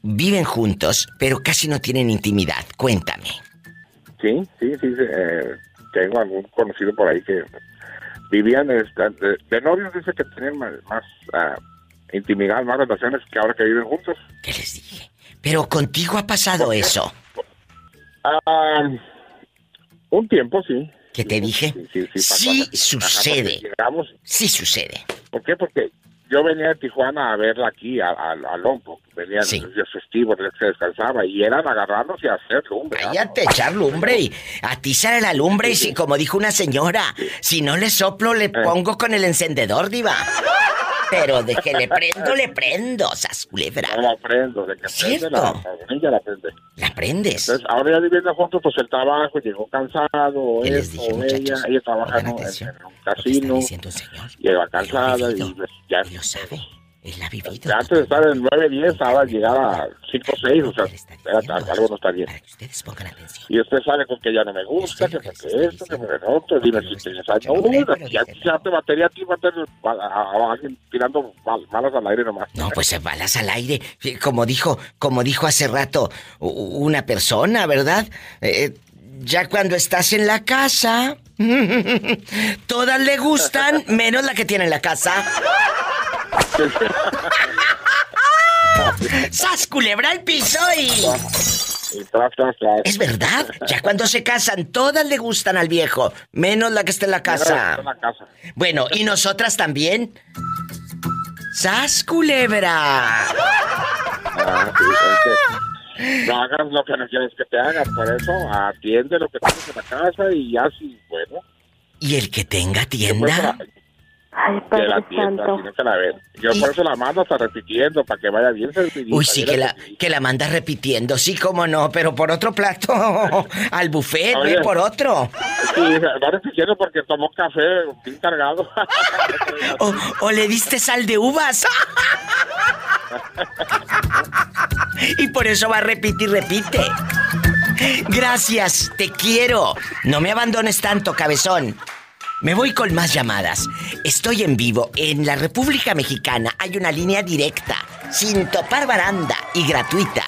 viven juntos, pero casi no tienen intimidad? Cuéntame. Sí, sí, sí. eh, tengo algún conocido por ahí que vivían este, de, de novios, dice que tenían más, más ah, intimidad, más relaciones que ahora que viven juntos. ¿Qué les dije? Pero contigo ha pasado eso. Ah, un tiempo, sí. ¿Qué te dije? Sí, sí, Sí. Ajá, sucede. porque llegamos, Sí sucede. ¿Por qué? Porque yo venía de Tijuana a verla aquí, a, a, a Lompo. Venía Sí. los días festivos, que descansaba, y eran agarrarnos y hacer lumbre. Cállate, echar lumbre y atizar la lumbre y si, como dijo una señora, si no le soplo, le pongo con el encendedor, diva. Pero de que le prendo, le prendo, sas culebra. No la aprendo, de que ¿Cierto? la, la- ella la aprende. La prendes. Entonces, ahora ya viviendo juntos, pues el trabajo, llegó cansado, ¿Qué les dije, ella, muchachos? ella trabaja en, un- en un casino, llega cansada y pues, ya... Lo sabe, él la ha vivido. Antes de estar en 9, 10, ahora llegar a 5, 6, o sea, era, algo no está bien. Y usted sale con que ya no me gusta, que porque esto, que porque lo otro, dime si tienes algo. Uy, ya, ya te batería a ti, va a alguien tirando malas al aire nomás. No, pues balas al aire. Como dijo, como dijo hace rato una persona, ¿verdad? Eh, ya cuando estás en la casa, todas le gustan, menos la que tiene en la casa. ¡Sas culebra al piso y... Y tras, tras, tras. Es verdad, ya cuando se casan, todas le gustan al viejo, menos la que está en la casa. En la casa. Bueno, ¿y nosotras también? ¡Sas, culebra! Ah, sí, es que no hagas lo que no quieres que te hagan, por eso atiende lo que tienes en la casa y ya sí, bueno. ¿Y el que tenga tienda? Ay, que Padre la atienda, Santo. si no te la ven. Yo por eso la mando hasta repitiendo, para que vaya bien servidita. Uy, sí, que la, que la manda repitiendo, sí, cómo no, pero por otro plato, al buffet, Oye. por otro. Sí, va repitiendo porque tomó café bien cargado. O, o le diste sal de uvas. Y por eso va a repetir, repite. Gracias, te quiero. No me abandones tanto, cabezón. Me voy con más llamadas. Estoy en vivo. En la República Mexicana hay una línea directa, sin topar baranda y gratuita.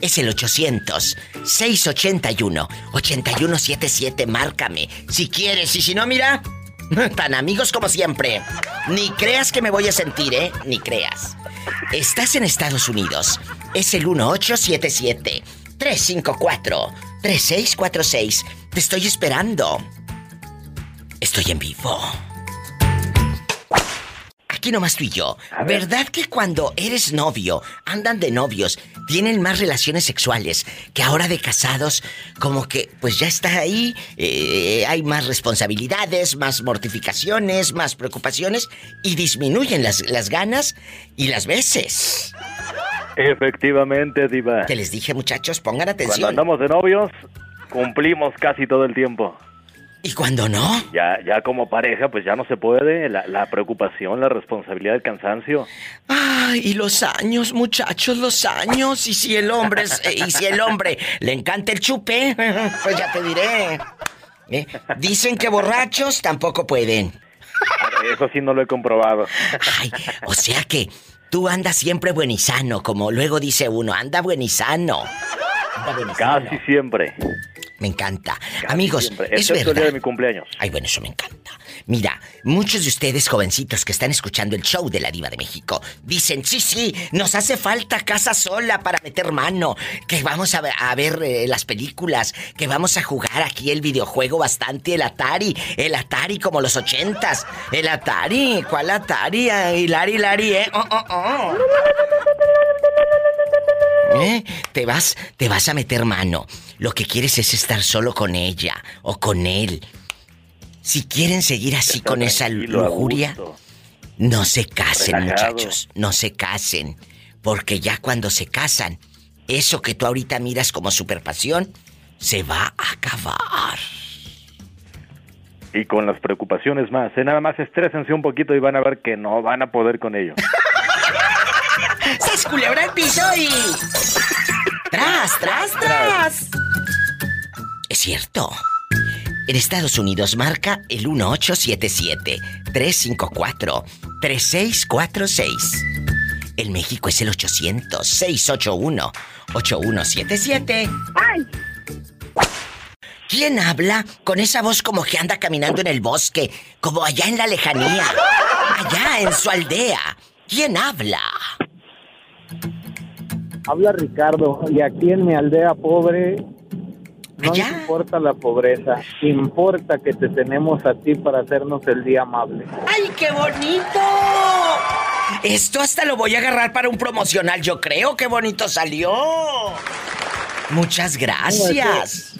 Es el 800-681-8177. Márcame. Si quieres. Y si no, mira. Tan amigos como siempre. Ni creas que me voy a sentir, ¿eh? Ni creas. Estás en Estados Unidos. Es el 1877-354-3646. Te estoy esperando. Estoy en vivo. Aquí nomás tú y yo. ¿Verdad que cuando eres novio, andan de novios, tienen más relaciones sexuales que ahora de casados? Como que, pues ya está ahí, eh, hay más responsabilidades, más mortificaciones, más preocupaciones y disminuyen las, las ganas y las veces. Efectivamente, Diva. Te les dije, muchachos, pongan Cuando atención. andamos de novios, cumplimos casi todo el tiempo. ¿Y cuando no? Ya, ya como pareja, pues ya no se puede. La, la preocupación, la responsabilidad, el cansancio. Ay, y los años, muchachos, los años. Y si el hombre es- eh, y si el hombre le encanta el chupe, pues ya te diré. ¿Eh? Dicen que borrachos tampoco pueden. Eso sí no lo he comprobado. Ay, o sea que tú andas siempre buenizano, como luego dice uno, anda buenizano. Casi siempre. Me encanta. Amigos, Siempre. es Excepto el día verdad. de mi cumpleaños. Ay, bueno, eso me encanta. Mira, muchos de ustedes, jovencitos que están escuchando el show de la Diva de México, dicen, sí, sí, nos hace falta casa sola para meter mano, que vamos a ver, a ver, eh, las películas, que vamos a jugar aquí el videojuego bastante, el Atari, el Atari como los ochentas, el Atari, ¿cuál Atari? Hilari, Hilari, ¿eh? Oh, oh, oh. ¿Eh? Te vas, te vas a meter mano. Lo que quieres es estar solo con ella o con él. Si quieren seguir así con esa lujuria, no se casen, Relajado. muchachos. No se casen. Porque ya cuando se casan, eso que tú ahorita miras como superpasión, se va a acabar. Y con las preocupaciones más. ¿eh? Nada más estrésense un poquito y van a ver que no van a poder con ello. ¡Se culebra el piso y... ¡Tras, tras, tras! Es cierto. En Estados Unidos marca el 1877-354-3646. En México es el 800-681-8177. ¿Quién habla con esa voz como que anda caminando en el bosque, como allá en la lejanía? Allá en su aldea. ¿Quién habla? Habla Ricardo, y aquí en mi aldea pobre no importa la pobreza, importa que te tenemos a ti para hacernos el día amable. ¡Ay, qué bonito! Esto hasta lo voy a agarrar para un promocional, yo creo. ¡Qué bonito salió! Muchas gracias.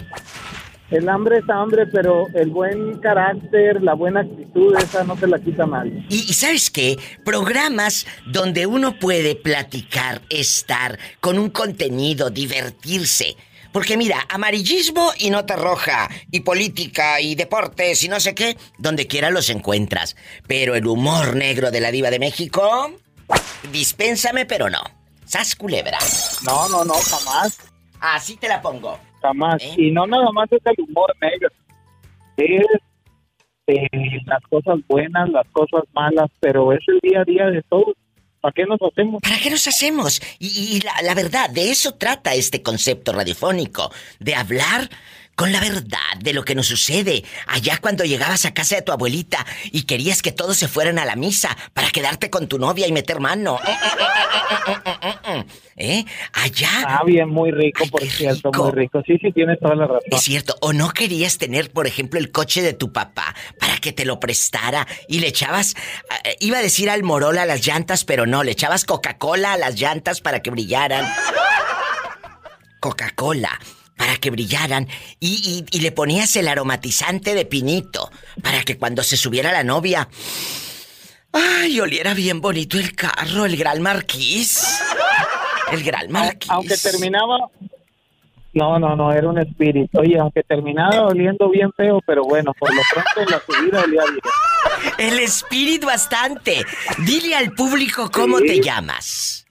El hambre es hambre, pero el buen carácter, la buena actitud, esa no te la quita nadie. Y, ¿sabes qué? Programas donde uno puede platicar, estar con un contenido, divertirse. Porque mira, amarillismo y nota roja, y política y deportes y no sé qué, donde quiera los encuentras. Pero el humor negro de la diva de México, dispénsame pero no. Sas culebra. No, no, no, jamás. Así te la pongo. Jamás. ¿Eh? Y no nada más es el humor negro. Es eh, las cosas buenas, las cosas malas, pero es el día a día de todos. ¿Para qué nos hacemos? ¿Para qué nos hacemos? Y, y la, la verdad, de eso trata este concepto radiofónico, de hablar con la verdad de lo que nos sucede allá cuando llegabas a casa de tu abuelita y querías que todos se fueran a la misa para quedarte con tu novia y meter mano. ¿Eh? Allá. Ah, bien, muy rico, por cierto, muy rico. Sí, sí, tienes toda la razón. Es cierto. ¿O no querías tener, por ejemplo, el coche de tu papá para que te lo prestara y le echabas, eh, iba a decir al morol a las llantas, pero no, le echabas Coca-Cola a las llantas para que brillaran? Coca-Cola para que brillaran y, y, le ponías el aromatizante de pinito para que cuando se subiera la novia Ay, oliera bien bonito el carro, el Gran Marquís. El Gran Marquís. Aunque terminaba. No, no, no, era un espíritu. Oye, aunque terminaba oliendo bien feo, pero bueno, por lo pronto la subida olía bien. El espíritu bastante. Dile al público cómo te llamas.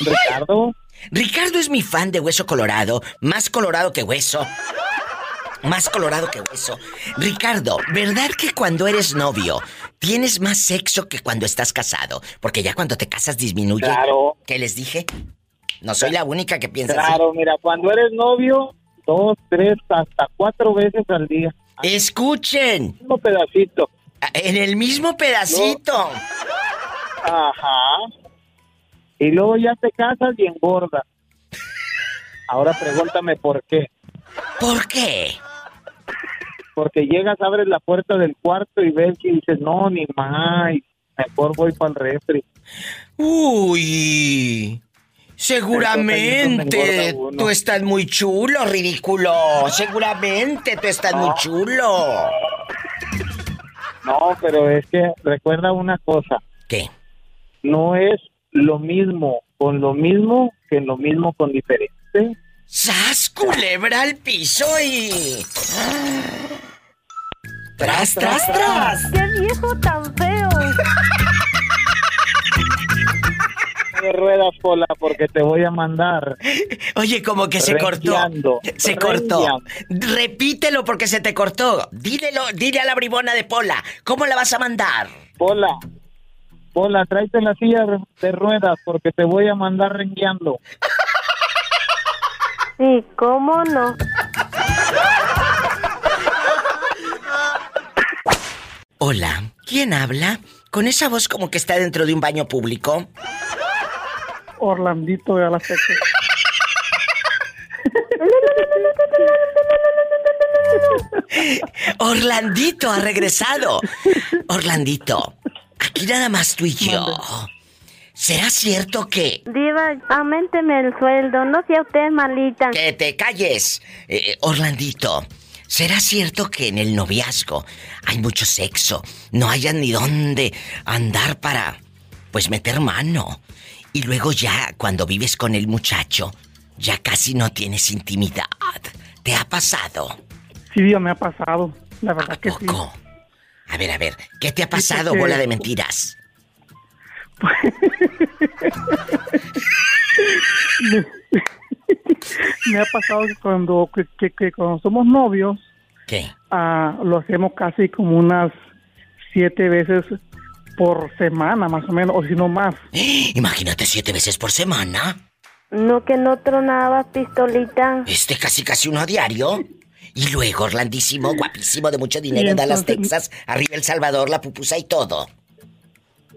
Ricardo. Ricardo es mi fan de Hueso Colorado, más colorado que hueso. Más colorado que hueso. Ricardo, ¿verdad que cuando eres novio tienes más sexo que cuando estás casado? Porque ya cuando te casas disminuye. Claro. ¿Qué les dije? No soy la única que piensa así. Claro, mira, cuando eres novio, dos, tres, hasta cuatro veces al día. Escuchen. En el mismo pedacito. En el mismo pedacito. Ajá. Y luego ya te casas y engordas. Ahora pregúntame por qué. ¿Por qué? Porque llegas, abres la puerta del cuarto y ves y dices, no, ni más, mejor voy para el refri. Uy, seguramente tú estás muy chulo, ridículo. Seguramente tú estás muy chulo. No, pero es que recuerda una cosa. ¿Qué? No es lo mismo con lo mismo que lo mismo con diferente. ¡Sas, culebra al piso y... ¡Tras, tras, tras! ¡Qué viejo tan feo! de ruedas, Pola, porque te voy a mandar. Oye, como que se cortó. Se cortó. Repítelo porque se te cortó. Dídelo, dile a la bribona de Pola. ¿Cómo la vas a mandar? Pola, Pola, tráete la silla de ruedas porque te voy a mandar rengueando. Sí, ¿cómo no? Hola, ¿quién habla? Con esa voz como que está dentro de un baño público. Orlandito de la Texas. Orlandito ha regresado. Orlandito, aquí nada más tú y yo. ¿Será cierto que... Diva, aumenteme el sueldo, no sea usted malita. Que te calles. Eh, Orlandito, ¿será cierto que en el noviazgo hay mucho sexo? No hayan ni dónde andar para, pues, meter mano. Y luego ya, cuando vives con el muchacho, ya casi no tienes intimidad. ¿Te ha pasado? Sí, Dios, me ha pasado. La verdad que sí. A ver, a ver, ¿qué te ha pasado, bola de mentiras? me, ha pasado que cuando, que, cuando somos novios, ¿Qué? Ah, lo hacemos casi como unas siete veces por semana, más o menos, o si no más. Imagínate siete veces por semana. No que no tronaba pistolita. Este casi casi uno a diario. Y luego, Orlandísimo, guapísimo, de mucho dinero, da las Texas, arriba El Salvador, la pupusa y todo.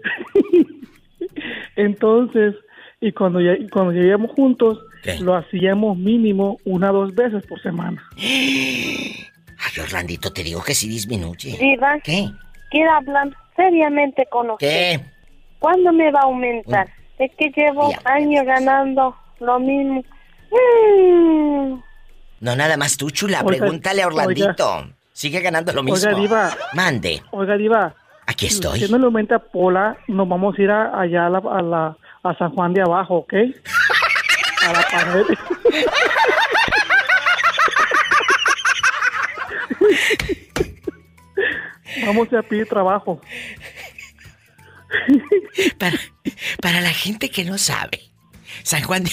Entonces, y cuando, ya, cuando lleguemos juntos, lo hacíamos mínimo una o dos veces por semana. Ay, Orlandito, te digo que sí disminuye. Diva, ¿Qué? Quiero hablar seriamente con usted. ¿Qué? ¿Cuándo me va a aumentar? Es que llevo años ganando lo mismo. Mm. No, nada más tú, chula. Pregúntale a Orlandito. Sigue ganando lo mismo. Oiga, Diva. Mande. Oiga, Diva. Aquí estoy. Si no le aumenta Pola, nos vamos a ir a, allá a, la, a, la, a San Juan de Abajo, ¿ok? A la pared. Vamos a pedir trabajo. Para, para la gente que no sabe, San Juan de...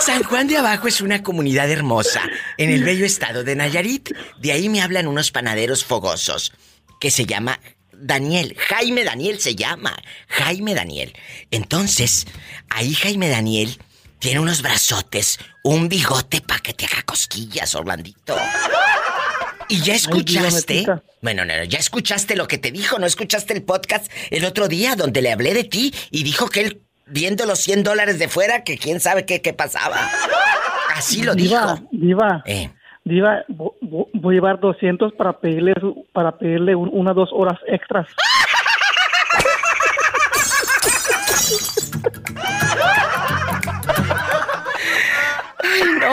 San Juan de Abajo es una comunidad hermosa en el bello estado de Nayarit. De ahí me hablan unos panaderos fogosos que se llama Daniel. Jaime Daniel se llama. Jaime Daniel. Entonces, ahí Jaime Daniel tiene unos brazotes, un bigote para que te haga cosquillas, Orlandito. ¿Y ya escuchaste? Bueno, no, no, ya escuchaste lo que te dijo, ¿no escuchaste el podcast el otro día donde le hablé de ti y dijo que él, viendo los 100 dólares de fuera, que quién sabe qué, qué pasaba? Así lo diva, dijo. Diva, Eh. Diva, vo- vo- voy a llevar 200 para pedirle, para pedirle un- unas dos horas extras. Ay, no.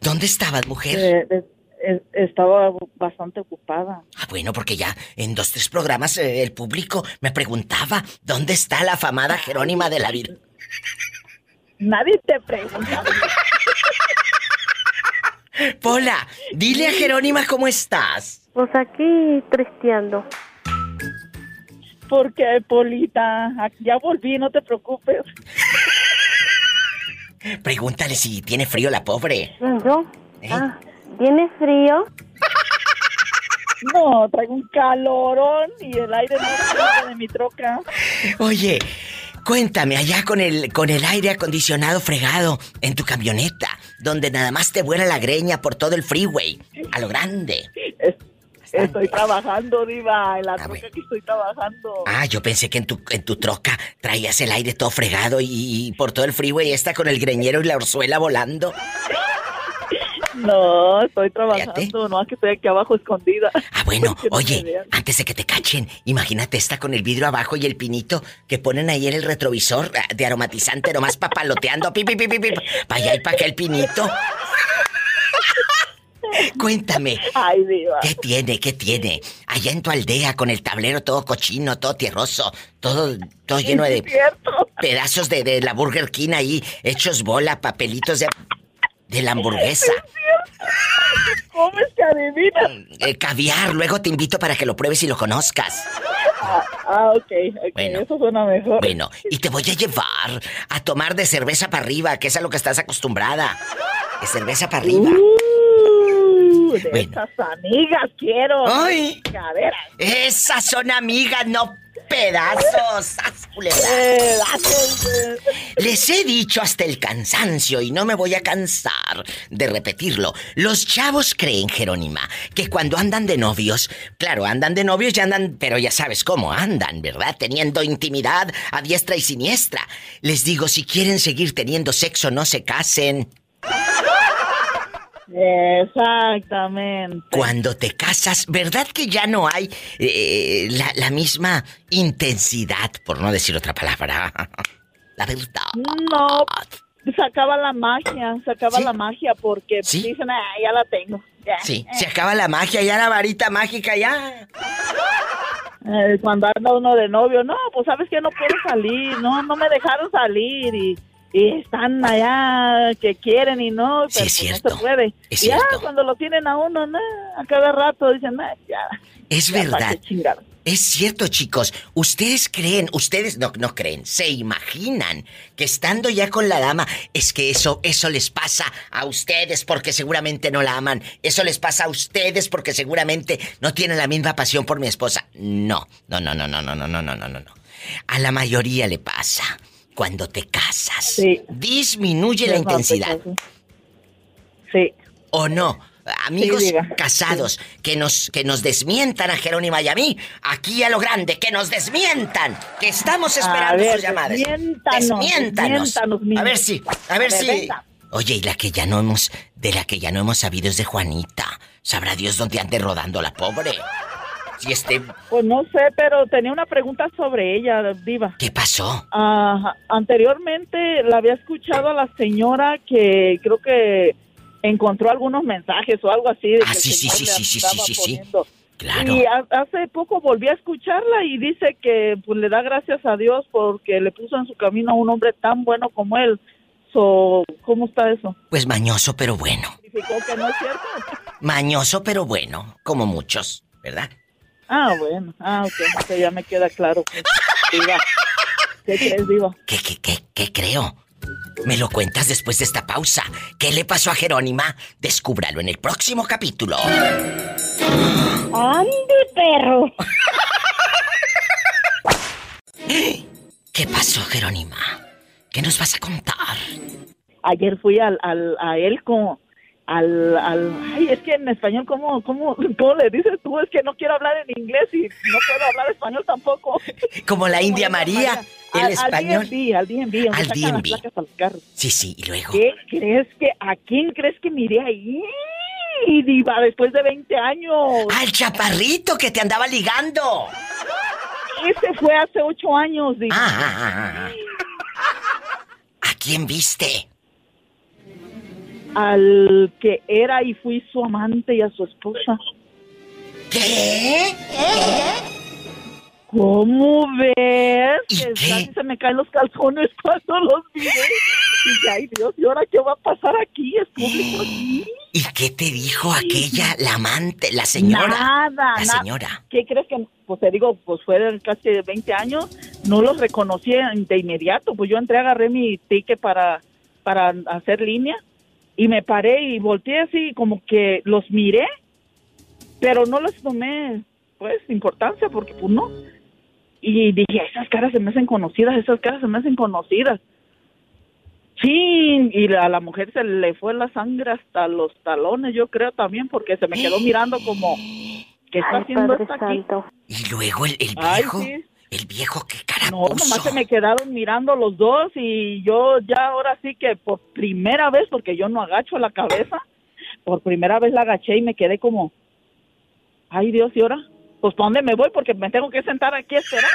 ¿Dónde estabas, mujer? Eh, estaba bastante ocupada. Ah, bueno, porque ya en dos, tres programas eh, el público me preguntaba ¿Dónde está la afamada Jerónima de la vida? Nadie te pregunta. Pola, dile a Jerónima cómo estás. Pues aquí tristeando. ¿Por qué, Polita? Ah, Ya volví, no te preocupes. Pregúntale si tiene frío la pobre. ¿Yo? Ah, ¿Tienes frío? No, traigo un calorón y el aire no de mi troca. Oye, cuéntame allá con el con el aire acondicionado fregado en tu camioneta, donde nada más te vuela la greña por todo el freeway, a lo grande. Estoy trabajando, Diva, en la troca que estoy trabajando. Ah, yo pensé que en tu en tu troca traías el aire todo fregado y, y por todo el freeway está con el greñero y la orzuela volando. No, estoy trabajando, no es que estoy aquí abajo escondida. Ah, bueno, no oye, antes de que te cachen, imagínate esta con el vidrio abajo y el pinito que ponen ahí en el retrovisor ah, de aromatizante nomás papaloteando, pi, pi, pi, pi, pi, pa' allá y pa' acá el pinito. Cuéntame, Ay, Diva. ¿qué tiene, qué tiene? Allá en tu aldea con el tablero todo cochino, todo tierroso, todo, todo lleno de pedazos de, de la Burger King ahí, hechos bola, papelitos de, de la hamburguesa. ¿Cómo es que adivinas? Eh, caviar, luego te invito para que lo pruebes y lo conozcas. Ah, ah, ok, Bueno. eso suena mejor. Bueno, y te voy a llevar a tomar de cerveza para arriba, que es a lo que estás acostumbrada. De cerveza para arriba. Uh, de Bueno. esas amigas quiero. Ay. Caderas. Esas son amigas, no pedazos. Pedazos Les he dicho hasta el cansancio y no me voy a cansar de repetirlo. Los chavos creen, Jerónima, que cuando andan de novios, claro, andan de novios y andan, pero ya sabes cómo andan, ¿verdad? Teniendo intimidad a diestra y siniestra. Les digo, si quieren seguir teniendo sexo, no se casen. Exactamente. Cuando te casas, ¿verdad que ya no hay eh, la, la misma intensidad, por no decir otra palabra? La verdad. No, se acaba la magia, se acaba la magia porque dicen, ah, ya la tengo. ya". Sí, se acaba la magia, ya la varita mágica, ya. Eh, cuando anda uno de novio, no, pues sabes que no puedo salir, no, no me dejaron salir y, y están allá que quieren y no, pero es pues cierto, no se puede. es ya cierto. cuando lo tienen a uno, no, a cada rato dicen, "Nah, ya. Es ya, ¿pa' verdad. qué chingar?". Es cierto, chicos. Ustedes creen, ustedes no, no creen, se imaginan que estando ya con la dama, es que eso, eso les pasa a ustedes porque seguramente no la aman. Eso les pasa a ustedes porque seguramente no tienen la misma pasión por mi esposa. No, no, no, no, no, no, no, no, no, no, no. A la mayoría le pasa. Cuando te casas, disminuye la Sí, no, pues, intensidad. Sí. ¿O no? Amigos Sí, casados, que nos, que nos desmientan a Jerónima y a mí, aquí a lo grande, que nos desmientan, que estamos esperando ver, sus llamadas. desmiéntanos, Desmiéntanos. A ver si, a ver A ver, si. venga. Oye, y la que ya no hemos, de la que ya no hemos sabido es de Juanita. Sabrá Dios dónde ande rodando la pobre. Si este, Pues no sé, pero tenía una pregunta sobre ella, Diva. ¿qué pasó? Ah, anteriormente la había escuchado a la señora que creo que encontró algunos mensajes o algo así. de Ah, que sí, sí, sí, sí, sí, sí, sí. Claro. Y ha- hace poco volví a escucharla y dice que pues le da gracias a Dios porque le puso en su camino a un hombre tan bueno como él. So, ¿Cómo está eso? Pues mañoso pero bueno. Que no es cierto. Mañoso pero bueno, como muchos, ¿verdad? Ah, bueno. Ah, ok. ok, ya me queda claro. pues. Diva. ¿Qué crees, Diva? ¿Qué, qué, qué, qué creo? Me lo cuentas después de esta pausa. ¿Qué le pasó a Jerónima? Descúbralo en el próximo capítulo. ¡Ande, perro! ¿Qué pasó, Jerónima? ¿Qué nos vas a contar? Ayer fui al, al, a Elco al, al, ay, es que en español, ¿cómo, cómo, ¿cómo le dices tú? Es que no quiero hablar en inglés y no puedo hablar español tampoco. Como la India María, el al, español. Al DMV, al DMV, Al sacan las DMV. placas carros. Sí, sí, y luego. ¿Qué crees que, a quién crees que miré ahí? Diva, después de 20 años. Al chaparrito que te andaba ligando. Ese fue hace 8 años, Diva. Ah, ah, ah. ¿A quién viste? Al que era y fui su amante y a su esposa. ¿Qué? ¿Cómo ves? ¿Y qué? se me caen los calzones cuando los miré. Y ay Dios, ¿y ahora qué va a pasar aquí? ¿Es público aquí? ¿Y qué te dijo aquella, la amante, la señora? Nada, La nada. señora. ¿Qué crees que, pues te digo, pues fueron casi 20 años, no los reconocí de inmediato, pues yo entré, agarré mi ticket para, para hacer línea y me paré y volteé así como que los miré, pero no les tomé, pues, importancia porque pues no. Y dije, esas caras se me hacen conocidas, esas caras se me hacen conocidas. Sí, y a la mujer se le fue la sangre hasta los talones, yo creo también, porque se me quedó mirando como, ¿qué está Ay, haciendo esta aquí? Y luego el, el Ay, viejo. sí. El viejo, qué cara No, puso? nomás se me quedaron mirando los dos y yo ya ahora sí que por primera vez, porque yo no agacho la cabeza, por primera vez la agaché y me quedé como, ay Dios, ¿y ahora? Pues ¿para dónde me voy? Porque me tengo que sentar aquí a esperar.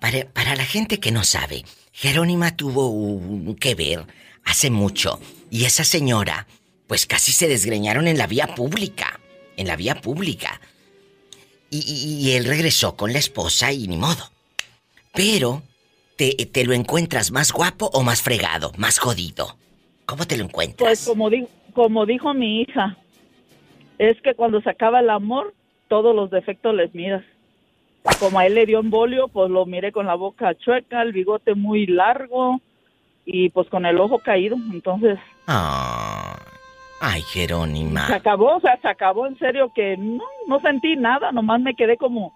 Para, para la gente que no sabe, Jerónima tuvo un que ver hace mucho y esa señora, pues casi se desgreñaron en la vía pública, en la vía pública. Y, y- y él regresó con la esposa y ni modo. Pero, te, ¿te lo encuentras más guapo o más fregado, más jodido? ¿Cómo te lo encuentras? Pues como, di- como dijo mi hija, es que cuando se acaba el amor, todos los defectos les miras. Como a él le dio embolio, pues lo miré con la boca chueca, el bigote muy largo y pues con el ojo caído. Entonces Ah, ay, Jerónima. se acabó, o sea, se acabó en serio que no, no sentí nada, nomás me quedé como,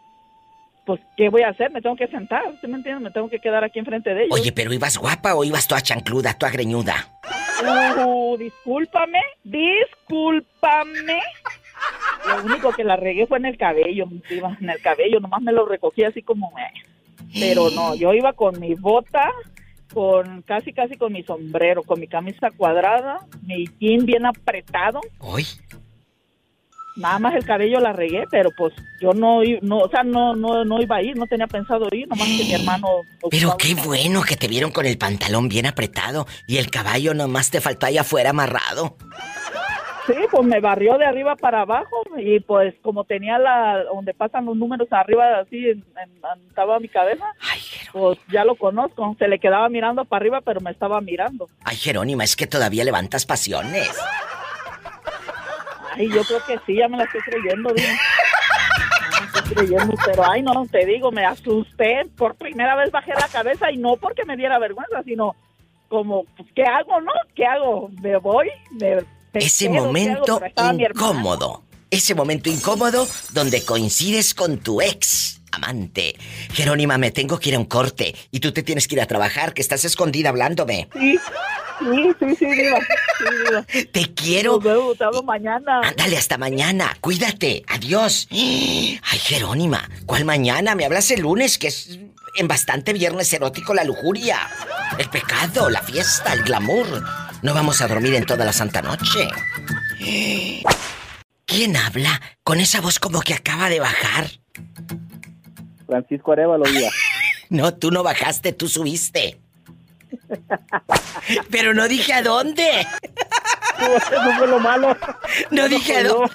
pues, ¿qué voy a hacer? Me tengo que sentar, ¿sí me entiendes? Me tengo que quedar aquí enfrente de ellos. Oye, pero ibas guapa o ibas toda chancluda, toda greñuda. Uh, discúlpame, discúlpame. Lo único que la regué fue en el cabello, iba en el cabello, nomás me lo recogí así como... eh. Pero no, yo iba con mi bota, con casi casi con mi sombrero, con mi camisa cuadrada, mi jean bien apretado. Hoy. Nada más el cabello la regué, pero pues yo no, no o sea, no, no, no iba a ir, no tenía pensado ir, nomás que mi hermano... Pero qué bueno que te vieron con el pantalón bien apretado y el caballo nomás te faltó ahí afuera amarrado. Sí, pues me barrió de arriba para abajo y pues como tenía la donde pasan los números arriba así en, en- en- estaba mi cabeza, pues ya lo conozco. Se le quedaba mirando para arriba, pero me estaba mirando. Ay, Jerónima, es que todavía levantas pasiones. Ay, yo creo que sí, ya me la estoy creyendo, dime. Ya me estoy creyendo, pero ay no, te digo, me asusté. Por primera vez bajé la cabeza y no porque me diera vergüenza, sino como, pues, ¿qué hago, no? ¿Qué hago? ¿Me voy? ¿Me, Ese momento incómodo. Ese momento incómodo donde coincides con tu ex amante. Jerónima, me tengo que ir a un corte y tú te tienes que ir a trabajar, que estás escondida hablándome. Sí, sí, sí, sí, diva. Sí, diva. Te quiero. Nos vemos, te hablo mañana. Ándale, hasta mañana. Cuídate. Adiós. Ay, Jerónima, ¿cuál mañana? Me hablas el lunes, que es en bastante viernes erótico la lujuria. El pecado, la fiesta, el glamour. No vamos a dormir en toda la santa noche. ¿Quién habla con esa voz como que acaba de bajar? Francisco Arevalo, Diva. No, tú no bajaste, tú subiste. Pero no dije a dónde. Eso fue lo malo. No dije a yo. dónde.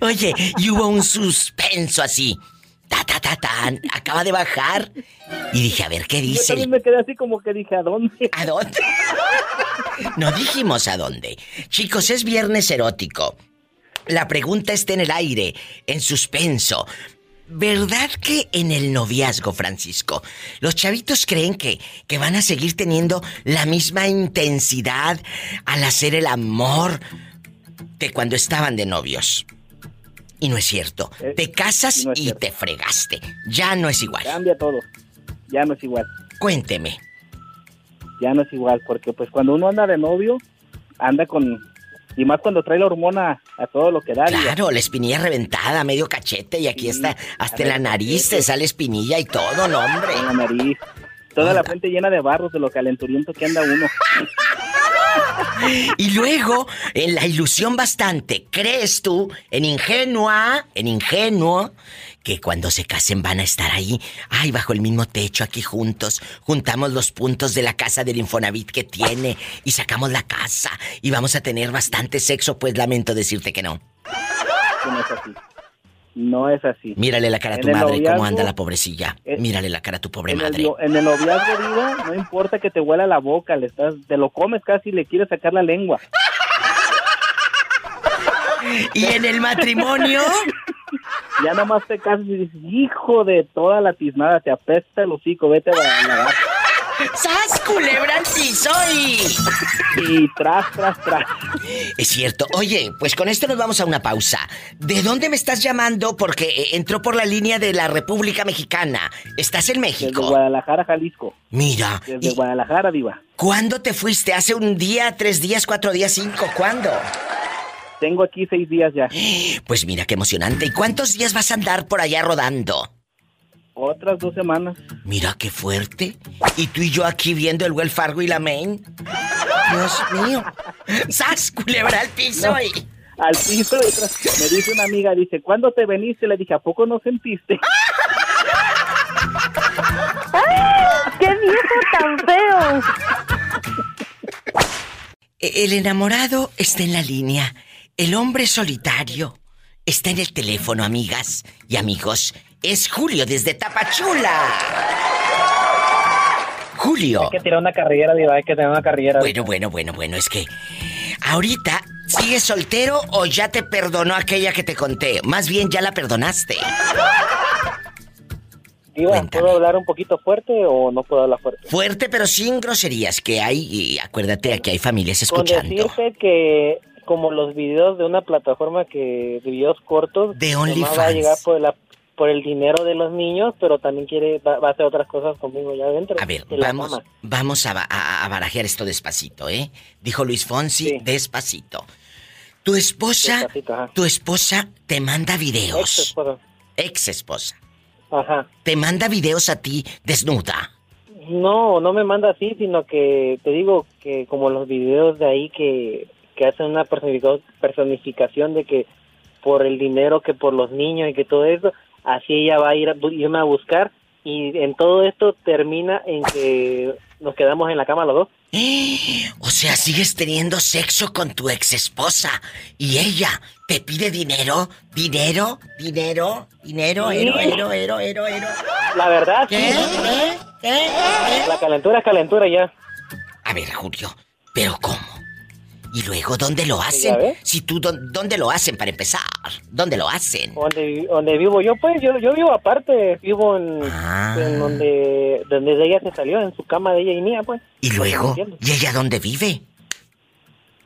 Oye, y hubo un suspenso así. Ta, ta, ta, tan. Acaba de bajar. Y dije, a ver, ¿qué Yo dice? también me quedé así como que dije, ¿a dónde? ¿A dónde? No dijimos a dónde. Chicos, es viernes erótico. La pregunta está en el aire, en suspenso. ¿Verdad que en el noviazgo, Francisco, los chavitos creen que, que van a seguir teniendo la misma intensidad al hacer el amor que cuando estaban de novios? Y no es cierto. Te casas no y cierto. te fregaste. Ya no es igual. Cambia todo. Ya no es igual. Cuénteme. Ya no es igual, porque pues cuando uno anda de novio, anda con y más cuando trae la hormona a todo lo que da. Claro, la espinilla reventada, medio cachete, y aquí está, hasta en la nariz te sale espinilla y todo, no, hombre. En la nariz. Toda la frente llena de barros de lo calenturiento que anda uno. Y luego, en la ilusión bastante, ¿crees tú, en ingenua, en ingenuo, que cuando se casen van a estar ahí, ay, bajo el mismo techo, aquí juntos, juntamos los puntos de la casa del Infonavit que tiene y sacamos la casa y vamos a tener bastante sexo? Pues lamento decirte que no. Es así. No es así. Mírale la cara a tu madre, cómo anda la pobrecilla. Eh, Mírale la cara a tu pobre madre. en el noviazgo, vida, no importa que te huela la boca, le estás, te lo comes casi y le quieres sacar la lengua. ¿Y en el matrimonio? ya nomás te casas y dices, hijo de toda la tiznada, te apesta el hocico, vete a la ¡Sas, culebra y... Y tras, tras, tras. Es cierto. Oye, pues con esto nos vamos a una pausa. ¿De dónde me estás llamando? Porque eh, entró por la línea de la República Mexicana. ¿Estás en México? Desde Guadalajara, Jalisco. Mira. Desde Guadalajara, Diva. ¿Cuándo te fuiste? ¿Hace un día, tres días, cuatro días, cinco? ¿Cuándo? Tengo aquí seis días ya. Pues mira qué emocionante. ¿Y cuántos días vas a andar por allá rodando? Otras dos semanas. Mira qué fuerte. Y tú y yo aquí viendo el Well Fargo y la Main. Dios mío. ¡Sas, culebra al piso! al piso. Me dice una amiga, dice, ¿cuándo te veniste? Le dije, ¿a poco no sentiste? ¡Qué viejo tan feo! E-, el enamorado está en la línea. El hombre solitario está en el teléfono, amigas y amigos. Es Julio desde Tapachula. Julio. Hay que tirar una carrera, Diva, hay que tener una carrera. Bueno, bueno, bueno, bueno, es que ahorita ¿Sigues soltero o ya te perdonó aquella que te conté? Más bien ya la perdonaste. Diva, ¿puedo hablar un poquito fuerte o no puedo hablar fuerte? Fuerte, pero sin groserías que hay, y acuérdate, aquí hay familias escuchando. Con decirte que como los videos de una plataforma que de videos cortos de OnlyFans va a llegar por la por el dinero de los niños, pero también quiere va, a hacer otras cosas conmigo ya adentro. A ver, vamos vamos a, a, barajear esto despacito, ¿eh? Dijo Luis Fonsi, despacito. Tu esposa, tu esposa te manda videos. Ex esposa. Ex esposa. Ajá. Te manda videos a ti desnuda. No, no me manda así, sino que te digo que como los videos de ahí que que hacen una personificación de que por el dinero que por los niños y que todo eso, así ella va a ir a, irme a buscar y en todo esto termina en que nos quedamos en la cama los dos. O sea, sigues teniendo sexo con tu ex esposa y ella te pide dinero, dinero, dinero, dinero, ero, ero, ero, ero, ero. La verdad, ¿Qué? ¿Qué? La calentura es calentura ya. A ver, Julio, ¿pero cómo? ¿Y luego dónde lo hacen? Si tú, ¿dónde lo hacen para empezar? ¿Dónde lo hacen? Donde, vivo yo, pues, yo, yo vivo aparte, vivo en, ah. donde, donde ella se salió, en su cama de ella y mía, pues. ¿Y luego? ¿Y ella dónde vive?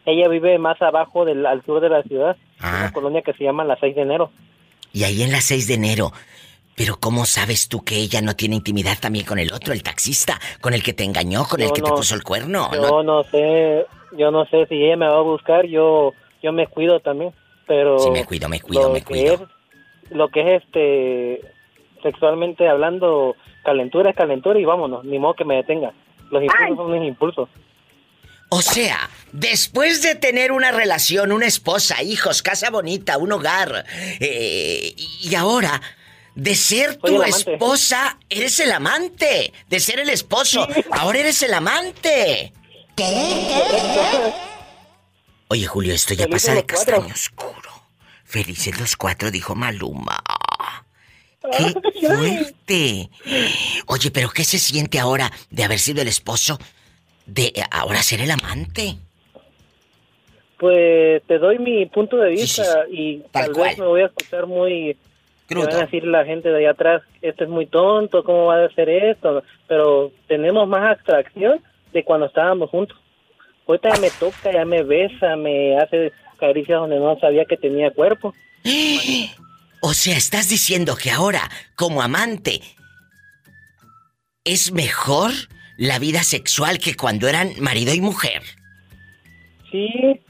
Ella vive más abajo, del, al sur de la ciudad, en una ah. colonia que se llama la 6 de enero. Y ahí en la 6 de enero, pero ¿cómo sabes tú que ella no tiene intimidad también con el otro, el taxista, con el que te engañó, con el que te puso el cuerno? Yo no sé, yo no sé si ella me va a buscar, yo yo me cuido también, pero Sí, me cuido, me cuido, me cuido. lo que es este sexualmente hablando, calentura es calentura y vámonos, ni modo que me detenga. Los impulsos son mis impulsos. O sea, después de tener una relación, una esposa, hijos, casa bonita, un hogar, eh, y ahora de ser tu esposa, eres el amante. De ser el esposo, ahora eres el amante. Oye, Julio, esto ya pasa de castaño oscuro. Felices los cuatro, dijo Maluma. ¡Qué fuerte! Oye, pero ¿qué se siente ahora de haber sido el esposo de ahora ser el amante? Pues te doy mi punto de vista y tal, vez me voy a escuchar muy... Crudo. Van a decir la gente de allá atrás, esto es muy tonto, ¿cómo va a hacer esto? Pero tenemos más abstracción de cuando estábamos juntos. Ahorita ya me toca, ya me besa, me hace caricias donde no sabía que tenía cuerpo. O sea, estás diciendo que ahora, como amante, es mejor la vida sexual que cuando eran marido y mujer. Sí.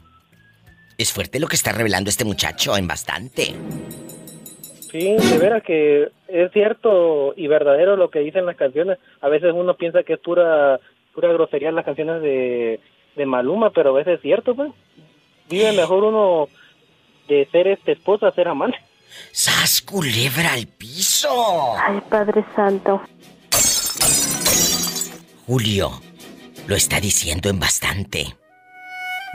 Es fuerte lo que está revelando este muchacho en bastante. Sí, de veras que es cierto y verdadero lo que dicen las canciones. A veces uno piensa que es pura pura grosería las canciones de, de Maluma, pero a veces es cierto, pues. Vive mejor uno de ser este esposa a ser amante. ¡Sas culebra al piso! Ay, Padre Santo. Julio lo está diciendo en bastante.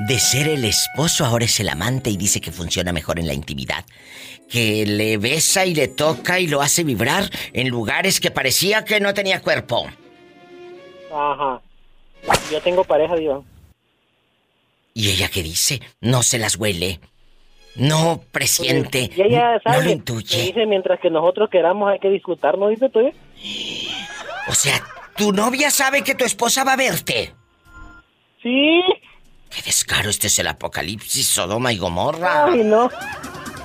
De ser el esposo ahora es el amante y dice que funciona mejor en la intimidad. Que le besa y le toca y lo hace vibrar en lugares que parecía que no tenía cuerpo. Ajá. Yo tengo pareja, Dios. ¿Y ella qué dice? No se las huele. No presiente. Y ella no lo intuye. Dice, mientras que nosotros queramos hay que disfrutar, ¿no dice tú? O sea, tu novia sabe que tu esposa va a verte. Sí. Qué descaro, este es el apocalipsis, Sodoma y Gomorra. Ay, no.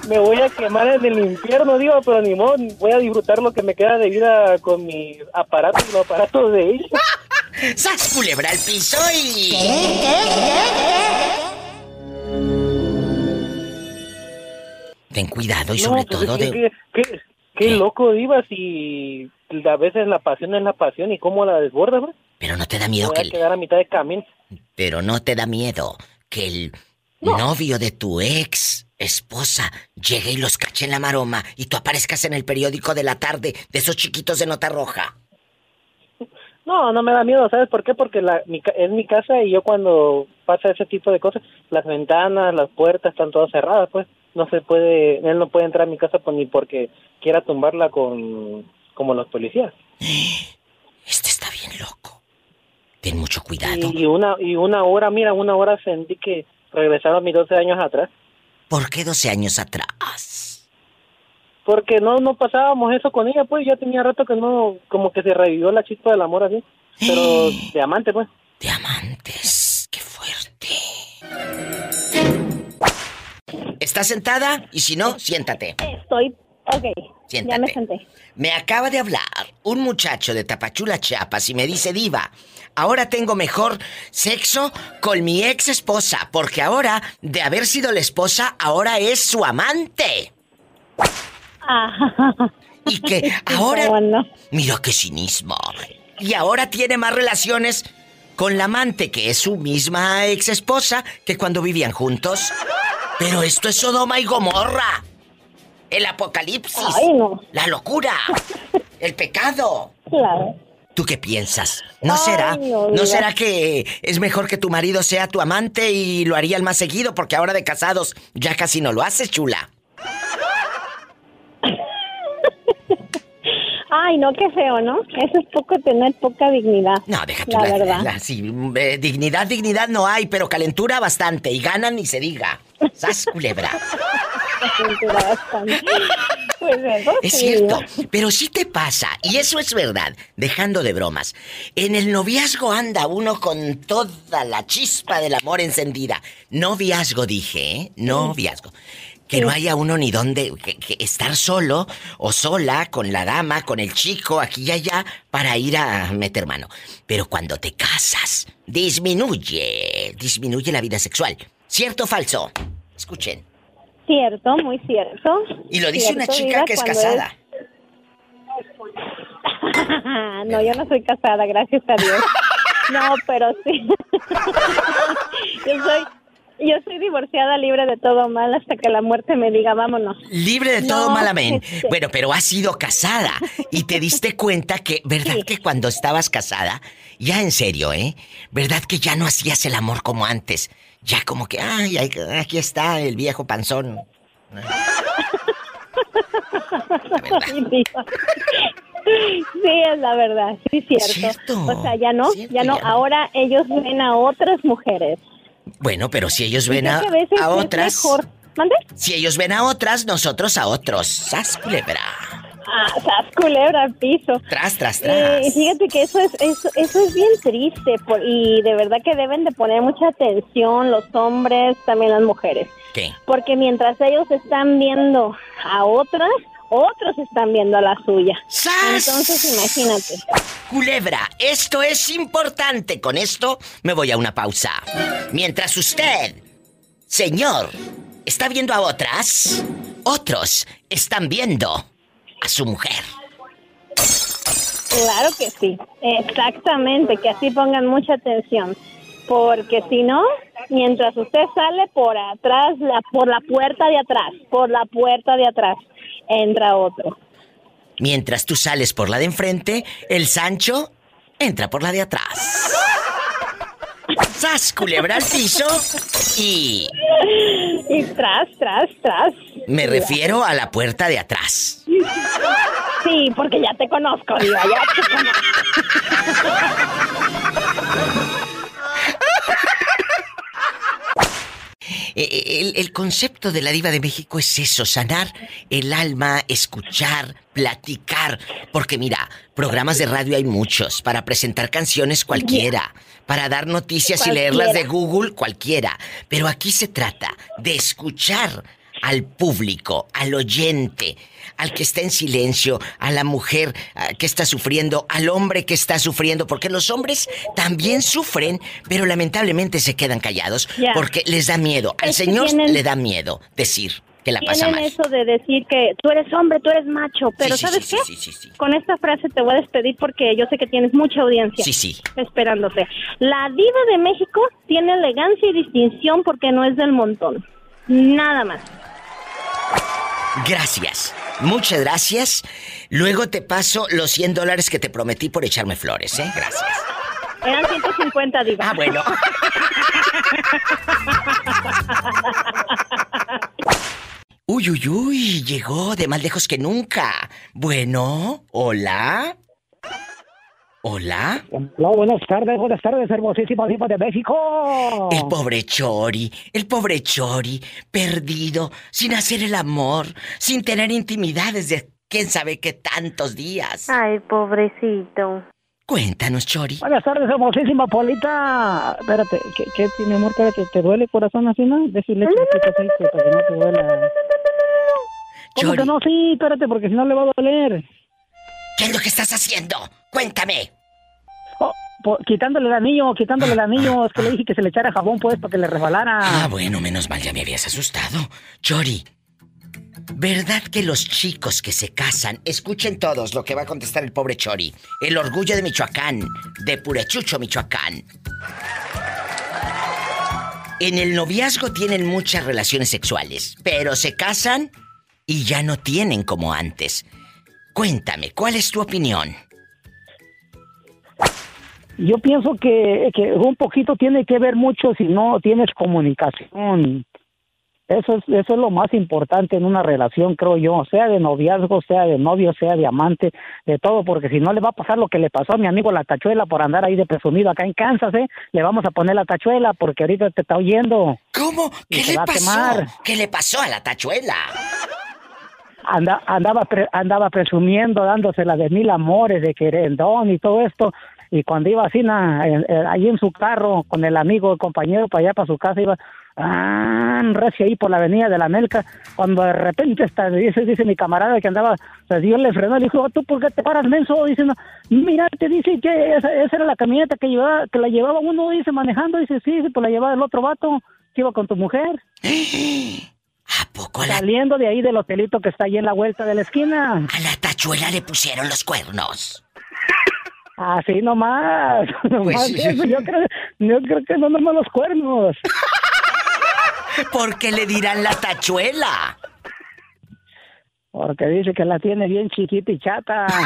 Me voy a quemar en el infierno, digo, pero ni modo, voy a disfrutar lo que me queda de vida con mis aparatos los aparatos de ella. ¡Sas culebra al piso y... Ten cuidado y sobre pues todo es que- de... Qué, qué- qué loco, Diva, si a veces la pasión es la pasión y cómo la desborda, ¿no? Pero no te da miedo Voy que a quedar a mitad de camino. Pero no te da miedo que el novio de tu ex esposa llegue y los cache en la maroma y tú aparezcas en el periódico de la tarde de esos chiquitos de nota roja. No, no me da miedo, ¿sabes por qué? Porque la, mi, es mi casa y yo cuando pasa ese tipo de cosas, las ventanas, las puertas están todas cerradas, pues no se puede, él no puede entrar a mi casa pues, ni porque quiera tumbarla con como los policías. Este está bien loco. Ten mucho cuidado. Y una y una hora, mira, una hora sentí que regresaron mis 12 años atrás. ¿Por qué 12 años atrás? Porque no no pasábamos eso con ella, pues ya tenía rato que no, como que se revivió la chispa del amor así. Pero de amante, pues. Diamantes, qué fuerte. ¿Estás sentada? Y si no, siéntate. Estoy. Ok. Siéntate. Ya me senté. Me acaba de hablar un muchacho de Tapachula, Chiapas, y me dice, Diva, ahora tengo mejor sexo con mi ex esposa, porque ahora, de haber sido la esposa, ahora es su amante. Y que ahora... Mira qué cinismo. Y ahora tiene más relaciones con la amante, que es su misma ex esposa, que cuando vivían juntos. Pero esto es Sodoma y Gomorra. El apocalipsis. Ay, no. La locura. El pecado. Claro. ¿Tú qué piensas? ¿No Ay, será? no, ¿No Diva. será que es mejor que tu marido sea tu amante y lo harían más seguido? Porque ahora de casados ya casi no lo haces, chula. Ay, no, qué feo, ¿no? Eso es poco tener poca dignidad. No, déjate La verdad. la- sí, eh, dignidad, dignidad no hay, pero calentura bastante. Y ganan y se diga. ¡Sas, culebra! Pues eso Es sí, cierto, pero sí te pasa, y eso es verdad, dejando de bromas. En el noviazgo anda uno con toda la chispa del amor encendida. Noviazgo dije, ¿eh? Noviazgo. Que no haya uno ni dónde que- que estar solo o sola con la dama, con el chico, aquí y allá, para ir a meter mano. Pero cuando te casas, disminuye, disminuye la vida sexual. ¿Cierto o falso? Escuchen. Cierto, muy cierto. Y lo dice una chica que es casada. no, yo no soy casada, gracias a Dios. No, pero sí. yo soy yo soy divorciada libre de todo mal hasta que la muerte me diga, vámonos. Libre de todo No, mal amén. este- Bueno, pero has sido casada y te diste cuenta que, ¿verdad que cuando estabas casada, ya en serio, eh? ¿Verdad que ya no hacías el amor como antes? Ya como que, ay, aquí está el viejo panzón. Ay, Diva. Sí, es la verdad, sí, cierto. O sea, ya no, ya no. Ahora ellos ven a otras mujeres. Bueno, pero si ellos Y ven a, a veces a es otras. mejor. ¿Mande? Si ellos ven a otras, nosotros a otros. ¡Sas, culebra! Ah, sas culebra al piso. Tras, tras, Eh, tras. fíjate que eso es eso, eso es bien triste por- y de verdad que deben de poner mucha atención los hombres, también las mujeres. ¿Qué? Porque mientras ellos están viendo a otras, otros están viendo la suya. Entonces, imagínate. Culebra, esto es importante. Con esto me voy a una pausa. Mientras usted, señor, está viendo a otras, otros están viendo a su mujer. Claro que sí, exactamente, que así pongan mucha atención, porque si no, mientras usted sale por atrás, la, por la puerta de atrás, por la puerta de atrás, entra otro. Mientras tú sales por la de enfrente, el Sancho entra por la de atrás. ¡Sas, culebra al piso! Y... Y tras, tras, tras. Me refiero a la puerta de atrás. Sí, porque ya te conozco, Diva, ya te conozco. Eh, eh, el, concepto de la diva de México es eso, sanar el alma, escuchar, platicar. Porque mira, programas de radio hay muchos, para presentar canciones cualquiera, para dar noticias y leerlas de Google cualquiera. Pero aquí se trata de escuchar al público, al oyente, al que está en silencio, a la mujer ah, que está sufriendo, al hombre que está sufriendo, porque los hombres también sufren, pero lamentablemente se quedan callados porque les da miedo. Al Señor le da miedo decir que la pasa mal. eso de decir que tú eres hombre, tú eres macho, pero ¿sabes qué? Con esta frase te voy a despedir porque yo sé que tienes mucha audiencia. Sí, sí. Esperándote. La diva de México tiene elegancia y distinción porque no es del montón. Nada más. Gracias. Muchas gracias. Luego te paso los 100 dólares que te prometí por echarme flores, ¿eh? Gracias. Eran 150, diva. Ah, bueno. Uy, uy, uy, llegó de más lejos que nunca. Bueno, hola. ¿Hola? Hola, buenas tardes, buenas tardes, hermosísimo tipo de México. El pobre Chori, el pobre Chori, perdido, sin hacer el amor, sin tener intimidad desde quién sabe qué tantos días. Ay, pobrecito. Cuéntanos, Chori. Buenas tardes, hermosísima Polita. Espérate, ¿qué, qué mi amor? Espérate, ¿te duele el corazón así, no? Decirle que para que no te duela. ¿Cómo que no? Sí, espérate, porque si no le va a doler. ¿Qué es lo que estás haciendo? Cuéntame. Quitándole el anillo, quitándole el anillo. Es que le dije que se le echara jabón, pues, para que le resbalara. Ah, bueno, menos mal, ya me habías asustado. Chori, ¿verdad que los chicos que se casan, escuchen todos lo que va a contestar el pobre Chori, el orgullo de Michoacán, de Purechucho, Michoacán? En el noviazgo tienen muchas relaciones sexuales, pero se casan y ya no tienen como antes. Cuéntame, ¿cuál es tu opinión? Yo pienso que, que un poquito tiene que ver mucho si no tienes comunicación. Eso es, eso es lo más importante en una relación, creo yo, sea de noviazgo, sea de novio, sea de amante, de todo, porque si no le va a pasar lo que le pasó a mi amigo la tachuela por andar ahí de presumido acá en Kansas, ¿eh? Le vamos a poner la tachuela porque ahorita te está oyendo. ¿Cómo? ¿Qué le pasó? ¿Qué le pasó a la tachuela? andaba andaba presumiendo, dándosela de mil amores, de querendón y todo esto. Y cuando iba así, ahí en su carro, con el amigo, el compañero, para allá, para su casa, iba ah, recio ahí por la avenida de la Melca, cuando de repente está, dice, dice mi camarada que andaba, pues Dios le frenó, le dijo, ¿tú por qué te paras menso? Diciendo, mira, te dice que esa, era la camioneta que llevaba, que la llevaba uno, dice, manejando, dice, sí, pues la llevaba el otro vato, que iba con tu mujer. ¿A poco Saliendo de ahí del hotelito que está ahí en la vuelta de la esquina. A la tachuela le pusieron los cuernos. Así nomás. nomás pues Yo, creo, yo creo que no nomás los cuernos. ¿Por qué le dirán la tachuela? Porque dice que la tiene bien chiquita y chata.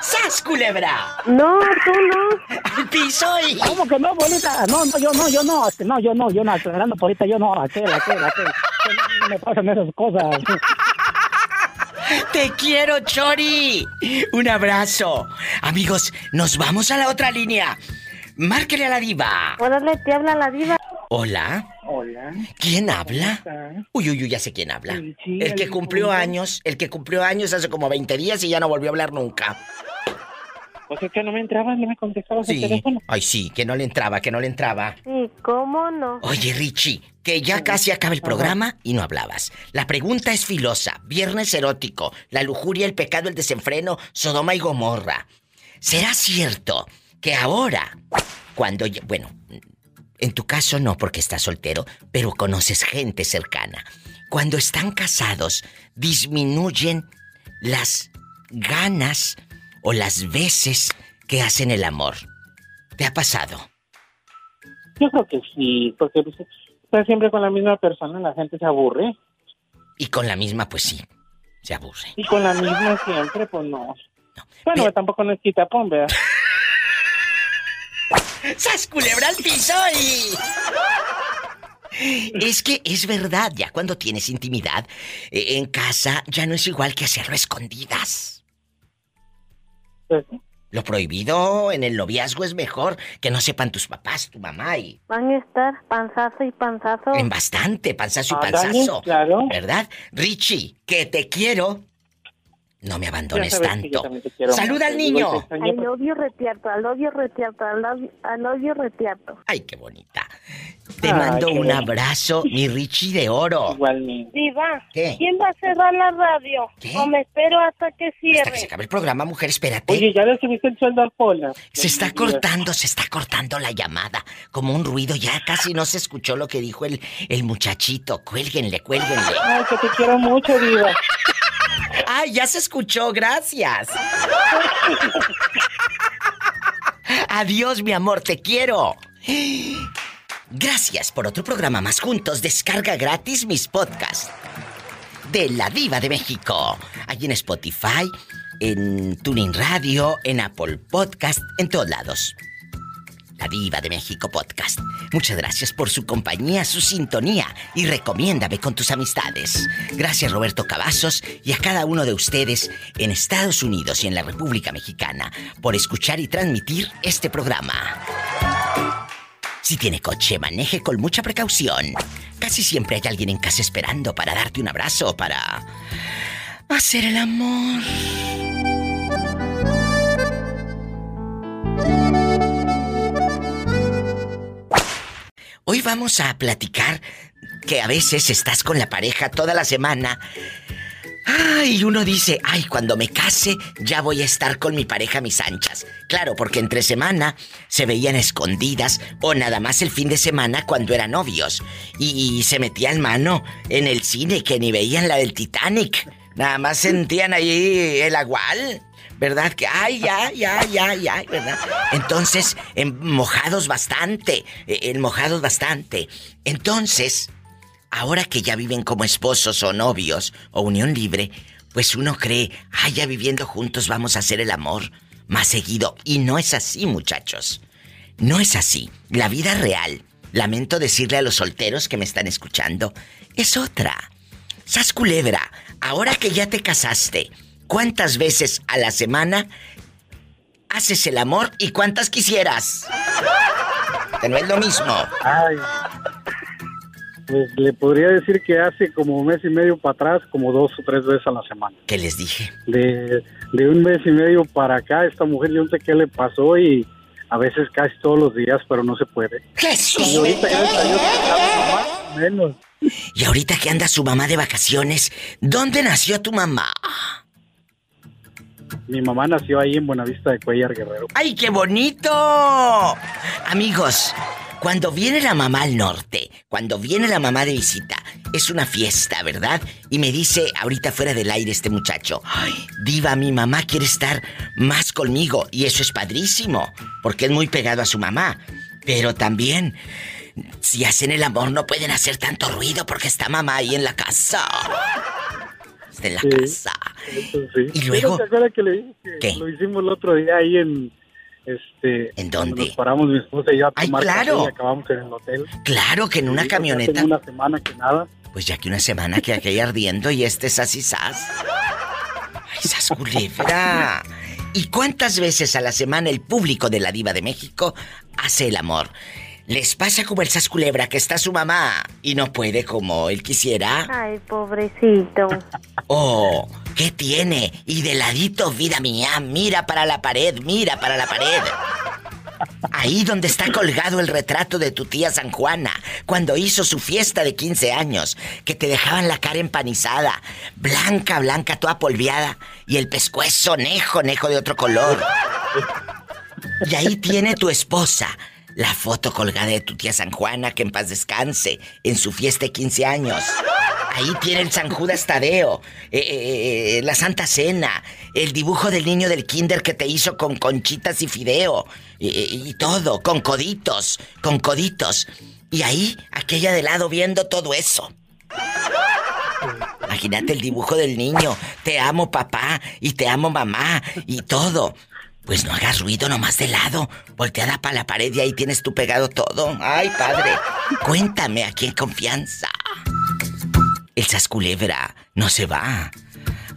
¡Sas, culebra! No, tú no. ¡Al piso y... ¿Cómo que no, bolita? No, no, yo no, yo no. Este, no, yo no, yo no. Aclarando por ahorita, yo no. Aquel, aquel, aquel. No me pasan esas cosas. Te quiero, Chori. Un abrazo. Amigos, nos vamos a la otra línea. Márquele a la diva. Órale, te habla la diva. Hola. Hola. ¿Quién habla? Uy, uy, uy, ya sé quién habla. el que cumplió años, el que cumplió años hace como 20 días y ya no volvió a hablar nunca. Pues es que no me entraba, no me contestabas el teléfono. Ay, sí, que no le entraba, que no le entraba. Sí, ¿cómo no? Oye, Richie, que ya casi acaba el programa y no hablabas. La pregunta es filosa. Viernes erótico, la lujuria, el pecado, el desenfreno, Sodoma y Gomorra. ¿Será cierto que ahora, cuando... Bueno, en tu caso no porque estás soltero, pero conoces gente cercana. Cuando están casados, disminuyen las ganas o las veces que hacen el amor. ¿Te ha pasado? Yo creo que sí, porque pues, estar siempre con la misma persona la gente se aburre. Y con la misma, pues sí, se aburre. Y con la misma siempre, pues no. bueno, tampoco nos quita pon, ¿verdad? ¡Sas culebra al piso y... Es que es verdad, ya cuando tienes intimidad eh, en casa ya no es igual que hacerlo escondidas. Lo prohibido en el noviazgo es mejor que no sepan tus papás, tu mamá y... Van a estar panzazo y panzazo. En bastante, panzazo y Ah, panzazo. claro. ¿Verdad? Richie, que te quiero. No me abandones tanto. Saluda al niño. Al novio retierto, al novio retierto, al novio, retierto. Ay, qué bonita. Te Ay, mando un abrazo, mi Richie de oro. Igualmente. Diva, ¿Qué? ¿quién va a cerrar la radio? ¿O me espero hasta que Hasta que cierre? se acabe el programa, mujer, espérate. Oye, ¿ya le subiste el sueldo al Pola? Se está cortando, se está cortando la llamada. Como un ruido, ya casi no se escuchó lo que dijo el, el muchachito. Cuélguenle, cuélguenle. Ay, que te quiero mucho, Diva. Ay, ya se escuchó, gracias. Adiós, mi amor, te quiero. Gracias por otro programa más juntos. Descarga gratis mis podcasts de La Diva de México. Allí en Spotify, en Tuning Radio, en Apple Podcast, en todos lados. La Diva de México Podcast. Muchas gracias por su compañía, su sintonía y recomiéndame con tus amistades. Gracias Roberto Cavazos y a cada uno de ustedes en Estados Unidos y en la República Mexicana por escuchar y transmitir este programa. Si tiene coche, maneje con mucha precaución. Casi siempre hay alguien en casa esperando para darte un abrazo o para hacer el amor. Hoy vamos a platicar que a veces estás con la pareja toda la semana. Ay, uno dice, ay, cuando me case ya voy a estar con mi pareja mis anchas. Claro, porque entre semana se veían escondidas o nada más el fin de semana cuando eran novios. Y, se metían mano en el cine que ni veían la del Titanic. Nada más sentían ahí el agual. ¿Verdad? Que, ay, ya, ya, ya, ya, ¿verdad? Entonces, en mojados bastante, eh, en mojados bastante. Entonces, ahora que ya viven como esposos o novios o unión libre, pues uno cree, ay, ya viviendo juntos vamos a hacer el amor más seguido. Y no es así, muchachos. No es así. La vida real, lamento decirle a los solteros que me están escuchando, es otra. Sas culebra, ahora que ya te casaste, ¿cuántas veces a la semana haces el amor y cuántas quisieras? Que no es lo mismo. Ay, pues le podría decir que hace como un mes y medio para atrás, como dos o tres veces a la semana. ¿Qué les dije? De, de un mes y medio para acá, esta mujer yo no sé qué le pasó y a veces casi todos los días, pero no se puede. ¡Jesús! Y ahorita, que anda su mamá de vacaciones, ¿dónde nació tu mamá? Mi mamá nació ahí en Buenavista de Cuellar Guerrero. ¡Ay, qué bonito! Amigos, cuando viene la mamá al norte, cuando viene la mamá de visita, es una fiesta, ¿verdad? Y me dice ahorita fuera del aire este muchacho, ay, diva, mi mamá quiere estar más conmigo y eso es padrísimo, porque es muy pegado a su mamá. Pero también, si hacen el amor no pueden hacer tanto ruido porque está mamá ahí en la casa. Está en la Sí, casa. Sí. Y luego- ¿Te acuerdas que le dije que ¿Qué? lo hicimos el otro día ahí en... Este, ¿En dónde? Nos paramos mi esposa y yo a Ay, tomar café claro. y acabamos en el hotel. Claro que en una Sí, camioneta. una semana que nada. Pues ya que una semana que aquella ardiendo y este es así sas. Ay, sas culebra. ¿Y cuántas veces a la semana el público de la Diva de México hace el amor? ¿Les pasa como el sas culebra que está su mamá y no puede como él quisiera? Ay, pobrecito. ¿O ¿Qué tiene? Y de ladito, vida mía, mira para la pared, mira para la pared. Ahí donde está colgado el retrato de tu tía San Juana, cuando hizo su fiesta de 15 años, que te dejaban la cara empanizada, blanca, blanca, toda polviada, y el pescuezo nejo, nejo de otro color. Y ahí tiene tu esposa, la foto colgada de tu tía San Juana, que en paz descanse, en su fiesta de 15 años. Ahí tiene el San Judas Tadeo, eh, eh, eh, la Santa Cena, el dibujo del niño del kinder que te hizo con conchitas y fideo, y todo, con coditos, con coditos. Y ahí, aquella de lado viendo todo eso. Imagínate el dibujo del niño. Te amo papá y te amo mamá y todo. Pues no hagas ruido nomás de lado. Volteada para la pared y ahí tienes tú pegado todo. Ay, padre. Cuéntame aquí en confianza. El Sasculebra no se va.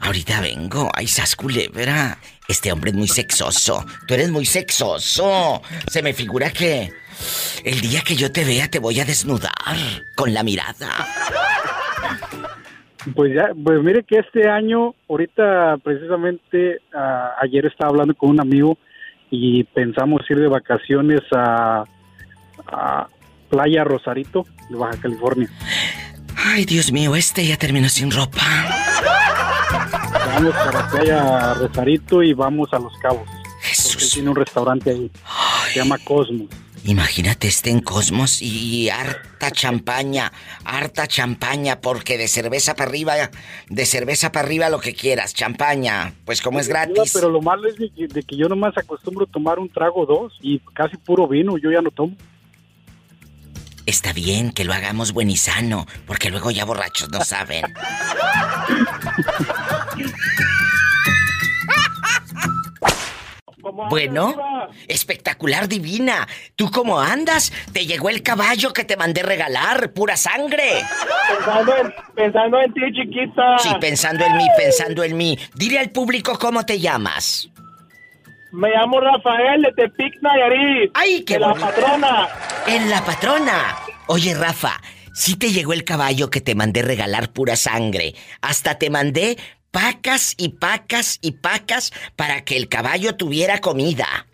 Ahorita vengo. Ay, Sasculebra. Este hombre es muy sexoso. Tú eres muy sexoso. Se me figura que el día que yo te vea te voy a desnudar con la mirada. Pues ya, pues mire que este año, ahorita precisamente ayer estaba hablando con un amigo y pensamos ir de vacaciones a, a Playa Rosarito, de Baja California. Ay, Dios mío, este ya terminó sin ropa. Vamos para Playa Rosarito y vamos a Los Cabos. Jesús. tiene un restaurante ahí. Se llama Cosmos. Imagínate este en Cosmos y harta champaña, harta champaña, porque de cerveza para arriba, de cerveza para arriba lo que quieras, champaña, pues como es gratis. Pero lo malo es de que, yo nomás acostumbro tomar un trago dos y casi puro vino, yo ya no tomo. Está bien que lo hagamos buen y sano, porque luego ya borrachos no saben. Bueno, espectacular divina. ¿Tú cómo andas? ¿Te llegó el caballo que te mandé regalar? ¡Pura sangre! Pensando en, ti, chiquita. Sí, pensando en mí, pensando en mí. Dile al público cómo te llamas. Me llamo Rafael de Tepic, Nayarit. ¡Ay, qué En la patrona. En la patrona. Oye, Rafa, sí te llegó el caballo que te mandé regalar pura sangre. Hasta te mandé pacas y pacas y pacas para que el caballo tuviera comida.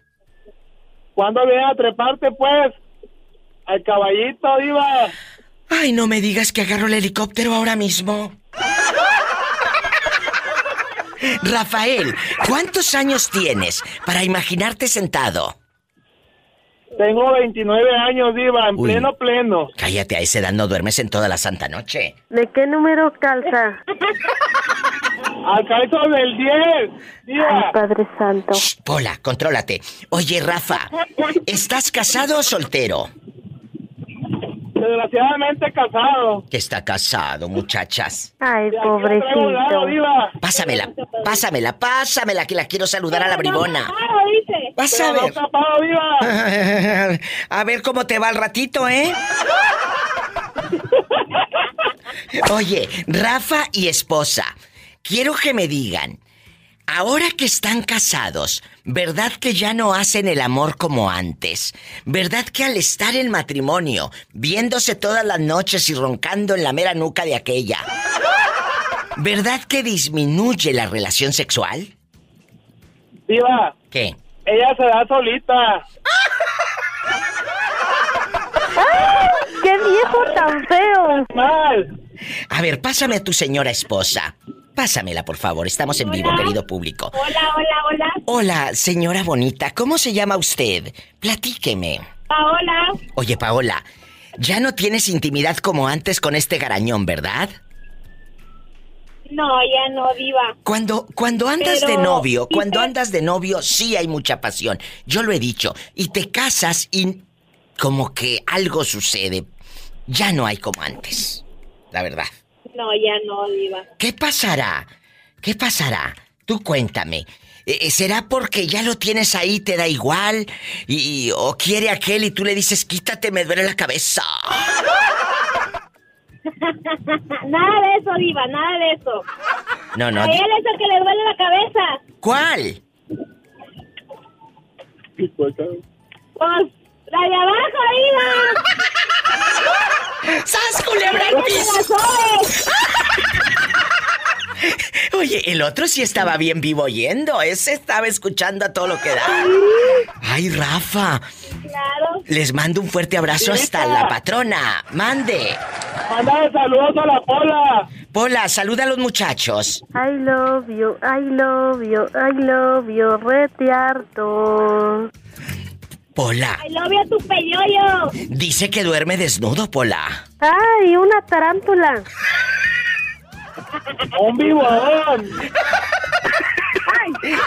¿Cuándo viene a treparte, pues? Al caballito, Diva. Ay, no me digas que agarro el helicóptero ahora mismo. Rafael, ¿cuántos años tienes para imaginarte sentado? Tengo 29 años, Diva, en pleno pleno. Cállate, a ese edad no duermes en toda la santa noche. ¿De qué número calza? Al calzo del 10, Diva. Ay, Padre Santo. Pola, contrólate. Oye, Rafa, ¿estás casado o soltero? Desgraciadamente casado. Que está casado, muchachas. Ay, pobrecito. Pásamela, pásamela, pásamela, que la quiero saludar a la bribona. Vas a ver. A ver cómo te va al ratito, ¿eh? Oye, Rafa y esposa, quiero que me digan, ahora que están casados, ¿verdad que ya no hacen el amor como antes? ¿Verdad que al estar en matrimonio, viéndose todas las noches y roncando en la mera nuca de aquella, ¿verdad que disminuye la relación sexual? Diva. ¿Qué? Ella se da solita. ¡Qué viejo tan feo! Mal. A ver, pásame a tu señora esposa. Pásamela, por favor. Estamos en vivo, querido público. Hola, hola, hola. Hola, señora bonita. ¿Cómo se llama usted? Platíqueme. Paola. Oye, Paola, ya no tienes intimidad como antes con este garañón, ¿verdad? No, ya no, diva. Cuando, cuando andas de novio, cuando andas de novio, sí hay mucha pasión. Yo lo he dicho. Y te casas y como que algo sucede. Ya no hay como antes. La verdad. No, ya no, diva. ¿Qué pasará? ¿Qué pasará? Tú cuéntame. Eh, eh, ¿Será porque ya lo tienes ahí, te da igual? Y, ¿O quiere aquel y tú le dices, quítate, me duele la cabeza? nada de eso, Diva, nada de eso. No, no. A él es el que le duele la cabeza. ¿Cuál? Pues, la de abajo, Diva. ¡Sas, culebra piso! Oye, el otro sí estaba bien vivo yendo. Ese estaba escuchando a todo lo que da. Ay, Rafa. Les mando un fuerte abrazo hasta la patrona. Mande. Mándale saludos a la Pola. Pola, saluda a los muchachos. I love you, I love you, I love you, rete harto. Pola, I love you, tu peyoyo. dice que duerme desnudo, Pola. Ay, una tarántula. Un vivón.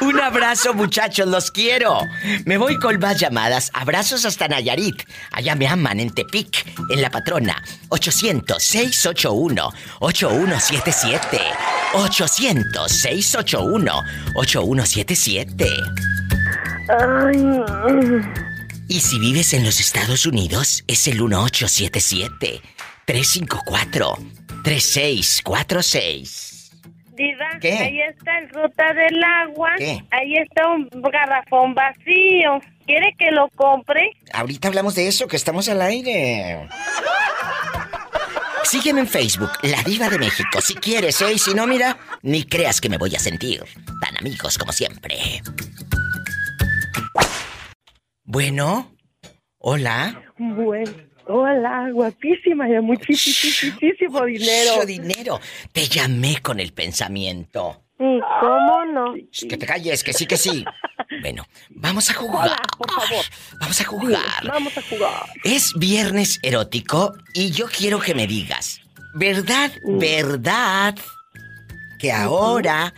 Un abrazo, muchachos, los quiero. Me voy con más llamadas. Abrazos hasta Nayarit. Allá me aman en Tepic, en La Patrona. 800-681-8177. 800-681-8177. Ay. Y si vives en los Estados Unidos, es el 1877-354-3646. Diva, ¿Qué? ahí está el ruta del agua. ¿Qué? Ahí está un garrafón vacío. ¿Quiere que lo compre? Ahorita hablamos de eso, que estamos al aire. Sígueme en Facebook, La Diva de México, si quieres, ¿eh? Y si no, mira, ni creas que me voy a sentir tan amigos como siempre. Bueno, hola. Bueno, hola, guapísima y muchísimo dinero. Mucho dinero. Te llamé con el pensamiento. ¿Y cómo no? Que te calles, que sí, que sí. Bueno, vamos a jugar. Hola, por favor. Vamos a jugar. Vamos a jugar. Es viernes erótico y yo quiero que me digas, ¿verdad, verdad? Que ahora,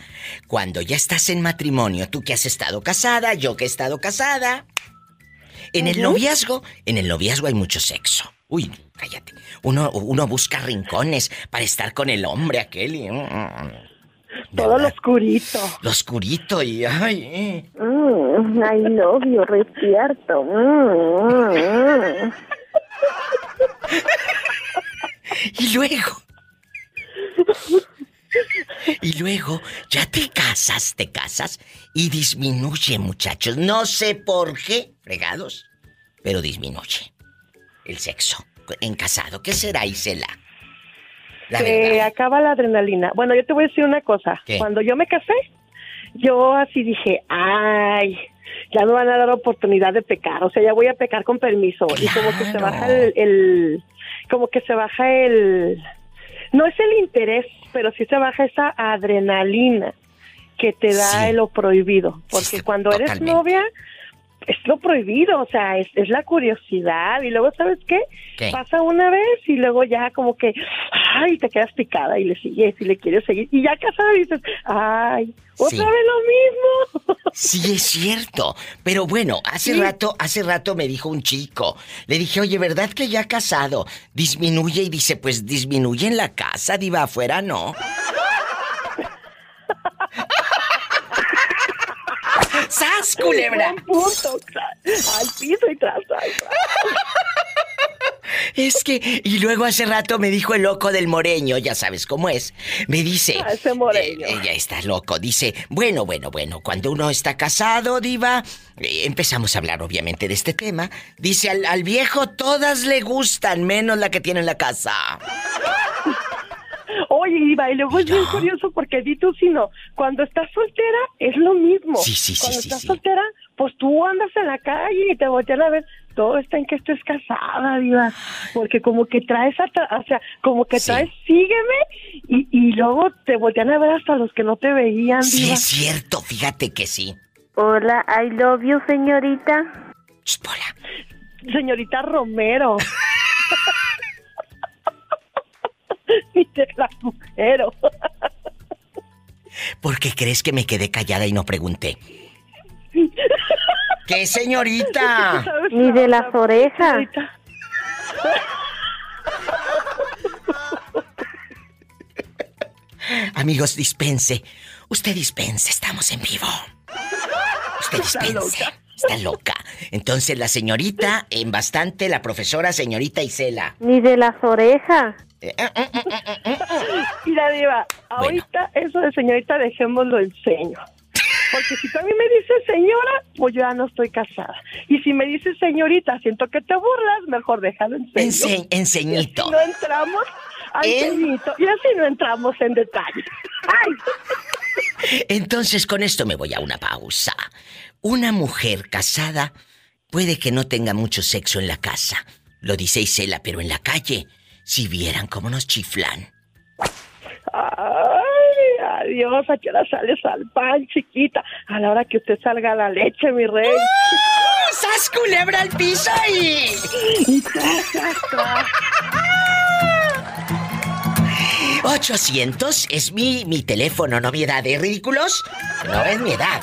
cuando ya estás en matrimonio, tú que has estado casada, yo que he estado casada, en el noviazgo, en el noviazgo hay mucho sexo. Uy, cállate. Uno, uno busca rincones para estar con el hombre aquel y... mm, mm, Todo lo oscurito. Lo oscurito y... Ay, eh. I love you, despierto. Mm, mm. Y luego. Y luego ya te casas, te casas y disminuye, muchachos. No sé por qué, fregados, pero disminuye el sexo en casado. ¿Qué será, Isela? La Se acaba la adrenalina. Bueno, yo te voy a decir una cosa. ¿Qué? Cuando yo me casé, yo así dije, ay, ya me van a dar oportunidad de pecar. O sea, ya voy a pecar con permiso. Y como que se baja el, el- como que se baja el, no es el interés, pero sí se baja esa adrenalina que te da Sí. lo prohibido. Porque cuando eres novia, es lo prohibido, o sea, es, es la curiosidad. Y luego, ¿sabes qué? ¿Qué? Pasa una vez y luego ya como que, ay, te quedas picada y le sigues y le quieres seguir. Y ya casada dices, ay, otra Sí. vez lo mismo. Sí, es cierto. Pero bueno, hace Sí. rato, hace rato me dijo un chico. Le dije, oye, ¿verdad que ya casado disminuye? Y dice, pues disminuye en la casa, diva, afuera no. ¡Sas, culebra! Punto. Al piso y tras, tras, tras. Es que, y luego hace rato me dijo el loco del moreño, ya sabes cómo es. Me dice. Ah, ese moreño. eh, ella está loco. Dice, bueno, bueno, bueno, cuando uno está casado, Diva, eh, empezamos a hablar obviamente de este tema. Dice, al, al viejo todas le gustan, menos la que tiene en la casa. Oye, Iba, y luego es bien curioso porque di tú si no, cuando estás soltera es lo mismo. Sí, sí, sí, Cuando sí, estás sí. soltera, pues tú andas en la calle y te voltean a ver, todo está en que estés casada, Diva, porque como que traes, atra- o sea, como que traes, sígueme, y, y luego te voltean a ver hasta los que no te veían, Sí, Diva. es cierto, fíjate que sí. Hola, I love you, señorita. Señorita Romero. y te la muero. ¿Por qué crees que me quedé callada y no pregunté? ¿Qué señorita? Ni de las orejas. Amigos, dispense. Usted dispense, estamos en vivo. Usted Está dispense. loca. Está loca. Entonces la señorita, en bastante, la profesora señorita Isela. Ni de las orejas. Mira, Diva, ahorita eso de señorita dejémoslo en seño. Porque si tú a mí me dices señora, pues yo ya no estoy casada. Y si me dices señorita, siento que te burlas, mejor déjalo en seño. Ense- enseñito. Y no entramos al En-. Y así no entramos en detalle. ¡Ay! Entonces con esto me voy a una pausa. Una mujer casada puede que no tenga mucho sexo en la casa. Lo dice Isela, pero en la calle, si vieran cómo nos chiflan. Ay, adiós, ¿a qué hora sales al pan, chiquita? A la hora que usted salga a la leche, mi rey. ¡Ah! ¡Sas culebra al piso y... 800 es mi, mi teléfono, no mi edad. ¿De ridículos? No es mi edad.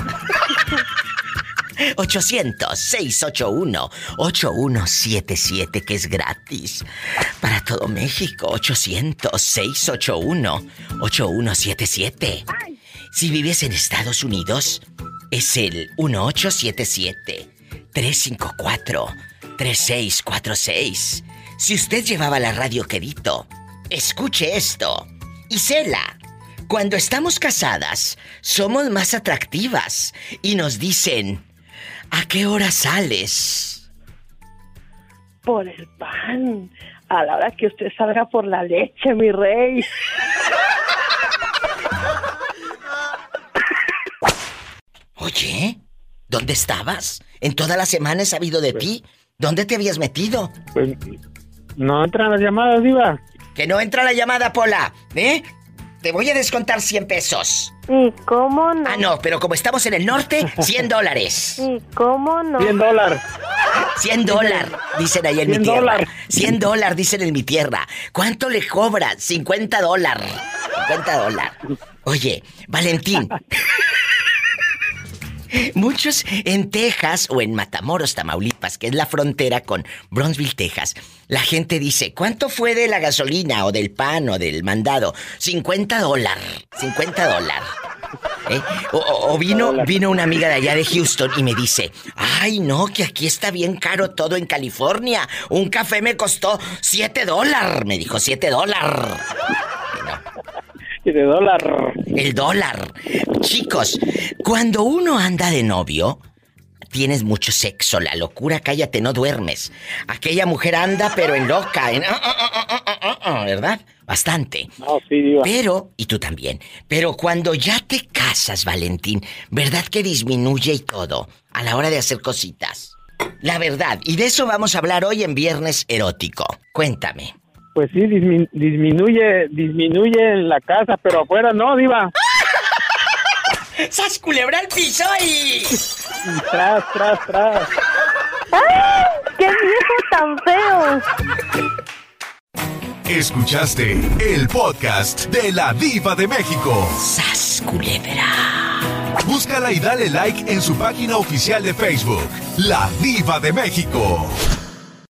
800-681-8177, que es gratis. Para todo México, 800-681-8177. Si vives en Estados Unidos, es el 1877-354-3646. Si usted llevaba la radio quedito, escuche esto. Isela, cuando estamos casadas, somos más atractivas y nos dicen, ¿a qué hora sales? Por el pan. A la hora que usted salga por la leche, mi rey. Oye, ¿dónde estabas? En toda la semana he sabido de ti. ¿Dónde te habías metido? Pues no entran las llamadas, Diva. Que no entra la llamada, Pola, ¿eh? Te voy a descontar 100 pesos. ¿Y cómo no? Ah, no, pero como estamos en el norte, 100 dólares. ¿Y cómo no? 100 dólares. 100 dólares, dicen ahí en mi 100 tierra. dólar. 100 dólares, dicen en mi tierra. ¿Cuánto le cobran? 50 dólares. 50 dólares. Oye, Valentín. Muchos en Texas o en Matamoros, Tamaulipas, que es la frontera con Bronzeville, Texas, la gente dice, ¿cuánto fue de la gasolina o del pan o del mandado? 50 dólares. 50 dólares. ¿Eh? O, o- o vino, vino una amiga de allá de Houston y me dice, ay no, que aquí está bien caro todo en California. Un café me costó 7 dólares. Me dijo 7 dólares. De dólar. El dólar. Chicos, cuando uno anda de novio, tienes mucho sexo, la locura, cállate, no duermes. Aquella mujer anda, pero en loca, en... ah, ah, ah, ¿verdad? Bastante. No, sí, Diva. Pero, y tú también, pero cuando ya te casas, Valentín, ¿verdad que disminuye y todo a la hora de hacer cositas? La verdad, y de eso vamos a hablar hoy en Viernes Erótico. Cuéntame. Pues sí, dismi- disminuye, disminuye en la casa, pero afuera no, Diva. ¡Sas culebra al piso y... Tras, tras, tras. ¡Ay! ¡Qué viejo tan feo! Escuchaste el podcast de la Diva de México. ¡Sas culebra! Búscala y dale like en su página oficial de Facebook, La Diva de México.